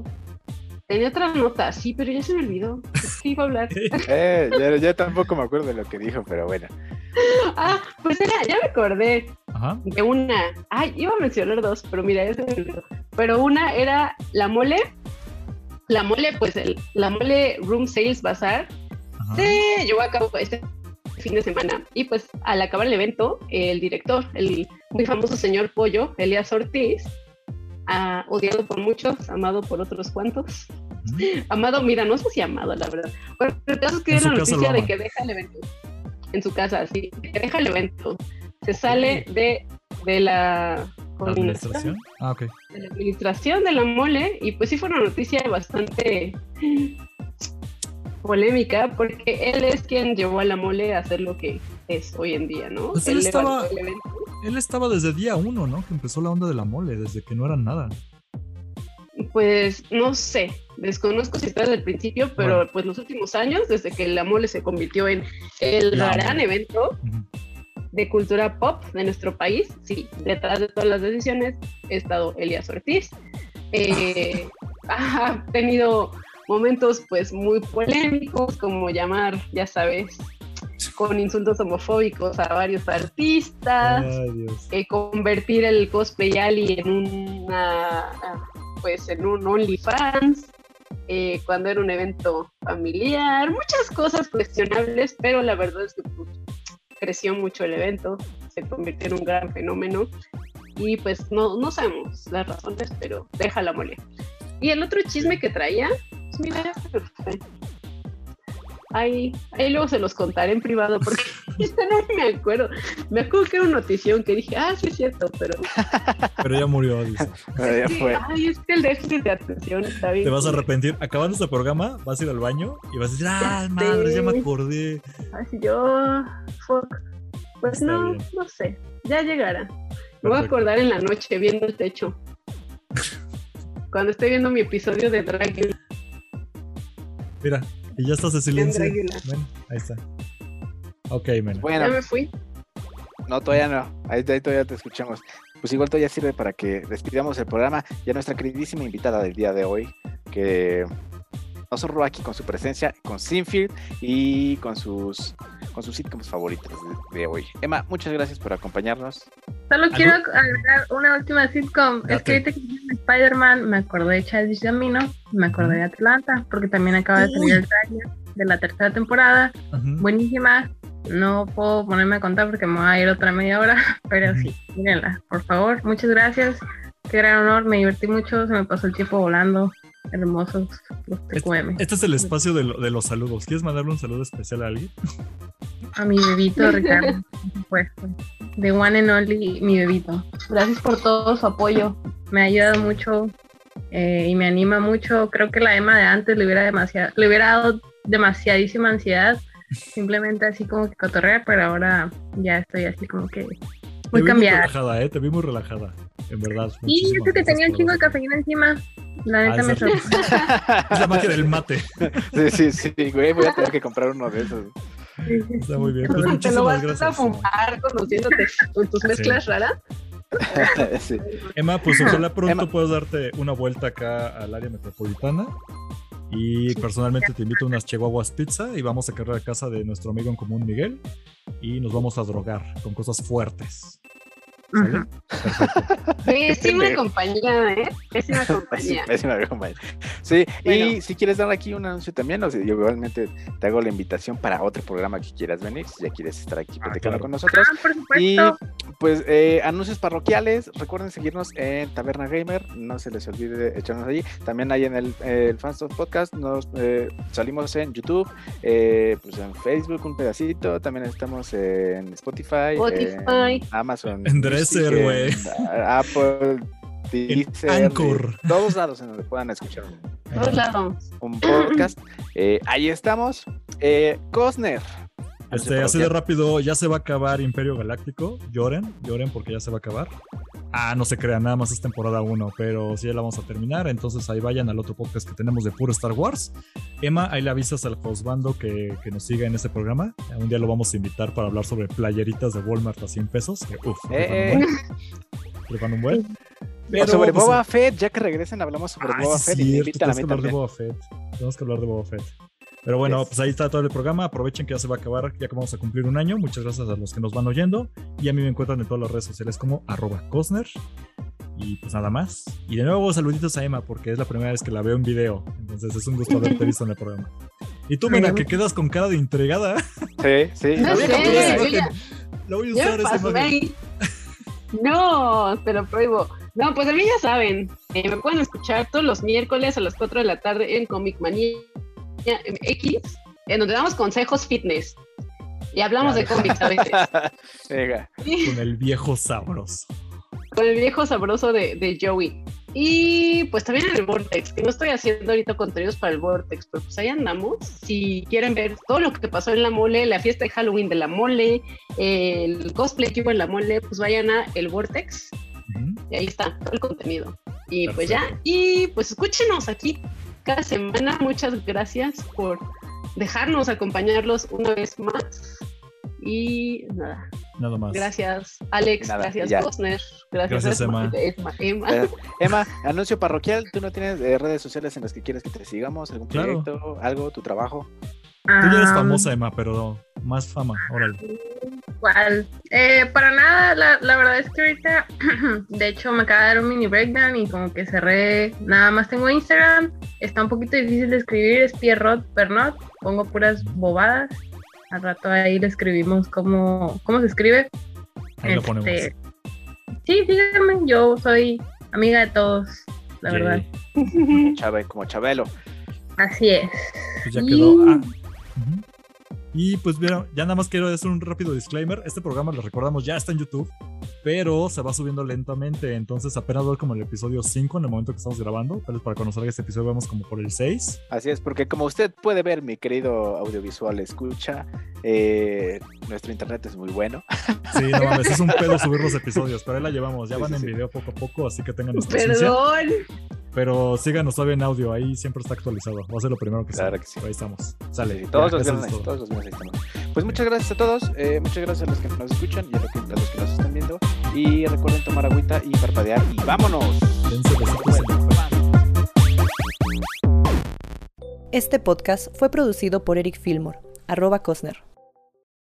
Tenía otra nota, sí, pero ya se me olvidó. ¿Qué iba a hablar? Eh, ya, ya tampoco me acuerdo de lo que dijo, pero bueno. Ah, pues era, ya me acordé Ajá. de una. Ay, iba a mencionar dos, pero mira, ya se me olvidó. Pero una era la mole. La mole, pues el, la mole Room Sales Bazaar Ajá. se llevó a cabo este fin de semana. Y pues al acabar el evento, el director, el muy famoso señor Pollo, Elías Ortiz, ah, odiado por muchos, amado por otros cuantos. Amado, mira, no sé si amado, la verdad. Pero el caso es que era la noticia de que deja el evento. En su casa, sí, que deja el evento. Se sale de, de la ¿Administración? Ah, de la administración de la mole, y pues sí fue una noticia bastante polémica, porque él es quien llevó a la mole a hacer lo que es hoy en día, ¿no? Pues él estaba- el evento. Él estaba desde día uno, ¿no? Que empezó la onda de la mole, desde que no era nada. Pues no sé, desconozco si está desde el principio, pero Bueno. pues los últimos años, desde que la mole se convirtió en el La gran mole. evento. De cultura pop de nuestro país, sí, detrás de todas las decisiones ha estado Elías Ortiz. Eh, ha tenido momentos pues muy polémicos, como llamar, ya sabes, con insultos homofóbicos a varios artistas, Ay, eh, convertir el cosplay Ali en una pues en un OnlyFans eh, cuando era un evento familiar, muchas cosas cuestionables, pero la verdad es que pues, creció mucho el evento, se convirtió en un gran fenómeno y pues no, no sabemos las razones, pero deja la mole. Y el otro chisme que traía, pues mira, ahí, ahí luego se los contaré en privado porque ahorita no me acuerdo. Me acuerdo que era una notición que dije, ah, sí es cierto, pero Pero ya murió, dice. Pero ya fue. ay, es que el déficit de atención está bien. Te vas a arrepentir. Acabando este programa, vas a ir al baño y vas a decir, ah, madre, ya me acordé. Así yo, fuck. Pues Está no, bien. no sé, ya llegará. Me voy a acordar en la noche viendo el techo. Cuando estoy viendo mi episodio de Dragula. Mira, y ya estás de silencio. Ven, ahí está. Ok, men. Bueno, Ya me fui. no, todavía no. Ahí, ahí todavía te escuchamos. Pues igual todavía sirve para que despidamos el programa y a nuestra queridísima invitada del día de hoy, que nos honró aquí con su presencia, con Sinfield y con sus con sus sitcoms favoritos de, de hoy. Emma, muchas gracias por acompañarnos. Solo quiero agregar una última sitcom. Es Date. que ahorita que Spider-Man, me acordé de Childish Gambino, me acordé de Atlanta, porque también acaba de salir el trailer de la tercera temporada. Buenísima. No puedo ponerme a contar porque me va a ir otra media hora, pero sí, mírenla, por favor. Muchas gracias. Qué gran honor, me divertí mucho, se me pasó el tiempo volando. Hermosos los TQM. Este es el espacio de, lo- de los saludos. ¿Quieres mandarle un saludo especial a alguien? A mi bebito Ricardo, por supuesto. The one and only, mi bebito. Gracias por todo su apoyo. Me ha ayudado mucho eh, y me anima mucho. Creo que la Emma de antes le hubiera, demasiado, le hubiera dado demasiadísima ansiedad. Simplemente así como que cotorrea, pero ahora ya estoy así como que Te muy muy cambiada. relajada, ¿eh? Te vi muy relajada. En verdad. Y eso que tenía un chingo de cafeína encima. La Ah, neta me ¿en serio? sorprendió. Es la magia del mate. Sí, sí, sí, güey, voy a tener que comprar uno de esos. Está muy bien. Pues Te lo muchísimas vas a gracias. Emma. fumar conociéndote con tus mezclas raras. Sí. Emma, pues ojalá pronto Emma. puedas darte una vuelta acá al área metropolitana. Y personalmente te invito a unas chihuahuas pizza y vamos a cargar a casa de nuestro amigo en común Miguel y nos vamos a drogar con cosas fuertes. Ujú. Perfecto. Pésima pendejo. compañía, ¿eh? Pésima Sí, compañía. Sí, y si quieres dar aquí un anuncio también, o sea, yo igualmente te hago la invitación para otro programa que quieras venir, si ya quieres estar aquí Ah, platicando claro. con nosotros. Ah, por Y supuesto. pues eh, anuncios parroquiales, recuerden seguirnos en Taberna Gamer, no se les olvide echarnos allí. También hay en el, eh, el Fans of Podcast, nos eh, salimos en YouTube, eh, pues en Facebook un pedacito, también estamos en Spotify, Spotify. en Amazon, En Güey. en, ah, Apple, Deezer, Anchor. todos lados en donde puedan escuchar un, Todos lados. un podcast. Eh, ahí estamos. Eh, Cosner. Este, así de rápido, ya se va a acabar Imperio Galáctico. Lloren, lloren porque ya se va a acabar. Ah, no se crean, nada más es temporada 1, pero sí ya la vamos a terminar. Entonces ahí vayan al otro podcast que tenemos de puro Star Wars. Emma, ahí le avisas al Josbando que, que nos siga en ese programa. Un día lo vamos a invitar para hablar sobre playeritas de Walmart a 100 pesos. Que, uf, Eh, rifan un buen. O Pero, sobre pues, Boba Fett, ya que regresen, hablamos sobre Ah, Boba Fett es y me cierto, invitan a tenemos mí que hablar de. Boba Fett. Tenemos que hablar de Boba Fett. Pero bueno, Yes. pues ahí está todo el programa. Aprovechen que ya se va a acabar, ya que vamos a cumplir un año. Muchas gracias a los que nos van oyendo. Y a mí me encuentran en todas las redes sociales como arroba Cosner. Y pues nada más. Y de nuevo saluditos a Emma, porque es la primera vez que la veo en video. Entonces es un gusto haberte visto en el programa. Y tú, Mena, que quedas con cara de entregada. Sí, sí. No Lo voy a sé, ya- La voy a usar esa imagen. No, te lo prohíbo. No, pues a mí ya saben, eh, me pueden escuchar todos los miércoles a las 4 de la tarde en Comic Manía X, en donde damos consejos fitness. Y hablamos de cómics a veces. Venga. Con el viejo sabroso. Con el viejo sabroso de, de Joey. Y pues también en el Vortex, que no estoy haciendo ahorita contenidos para el Vortex, pero pues ahí andamos. Si quieren ver todo lo que pasó en la mole, la fiesta de Halloween de la mole, el cosplay que hubo en la mole, pues vayan a el Vortex y ahí está todo el contenido. Y pues ya, y pues escúchenos aquí cada semana. Muchas gracias por dejarnos acompañarlos una vez más. Y nada, Nada más. Gracias, Alex. Nada, gracias, ya. Cosner. Gracias, Gracias, Emma. Emma. Emma. Eh, Emma, anuncio parroquial. ¿Tú no tienes eh, redes sociales en las que quieres que te sigamos? ¿Algún Claro. proyecto? ¿Algo? ¿Tu trabajo? Tú ya eres Ah, famosa, Emma, pero más fama. Órale. ¿Cuál? Eh, para nada, la, la verdad es que ahorita, de hecho, me acaba de dar un mini breakdown y como que cerré, nada más tengo Instagram, está un poquito difícil de escribir, es Pierrot Pernot, pongo puras bobadas, al rato ahí le escribimos cómo, cómo se escribe. Ahí lo ponemos. Este, Sí, síganme, yo soy amiga de todos, la Yay. verdad. Chave, como Chabelo. Así es. Pues ya Y- quedó. Y pues mira, ya nada más quiero hacer un rápido disclaimer. Este programa, lo recordamos, ya está en YouTube, pero se va subiendo lentamente. Entonces apenas voy como el episodio 5 en el momento que estamos grabando. Tal vez para conocer este episodio vamos como por el 6. Así es, porque como usted puede ver, mi querido audiovisual escucha, eh, nuestro internet es muy bueno. Sí, no mames, es un pedo subir los episodios, pero ahí la llevamos. Ya Sí, van sí, en sí. video poco a poco, así que tengan paciencia. Perdón. Pero síganos todavía en audio, ahí siempre está actualizado. Va a ser lo primero que Claro sale. que sí. Ahí estamos. Sale. Sí, todos Ya, los viernes, todo. todos los viernes ahí estamos. Pues muchas gracias a todos, eh, muchas gracias a los que nos escuchan y a los que, a los que nos están viendo. Y recuerden tomar agüita y parpadear y vámonos. Dense besitos en el Este podcast fue producido por Eric Fillmore, arroba Cosner.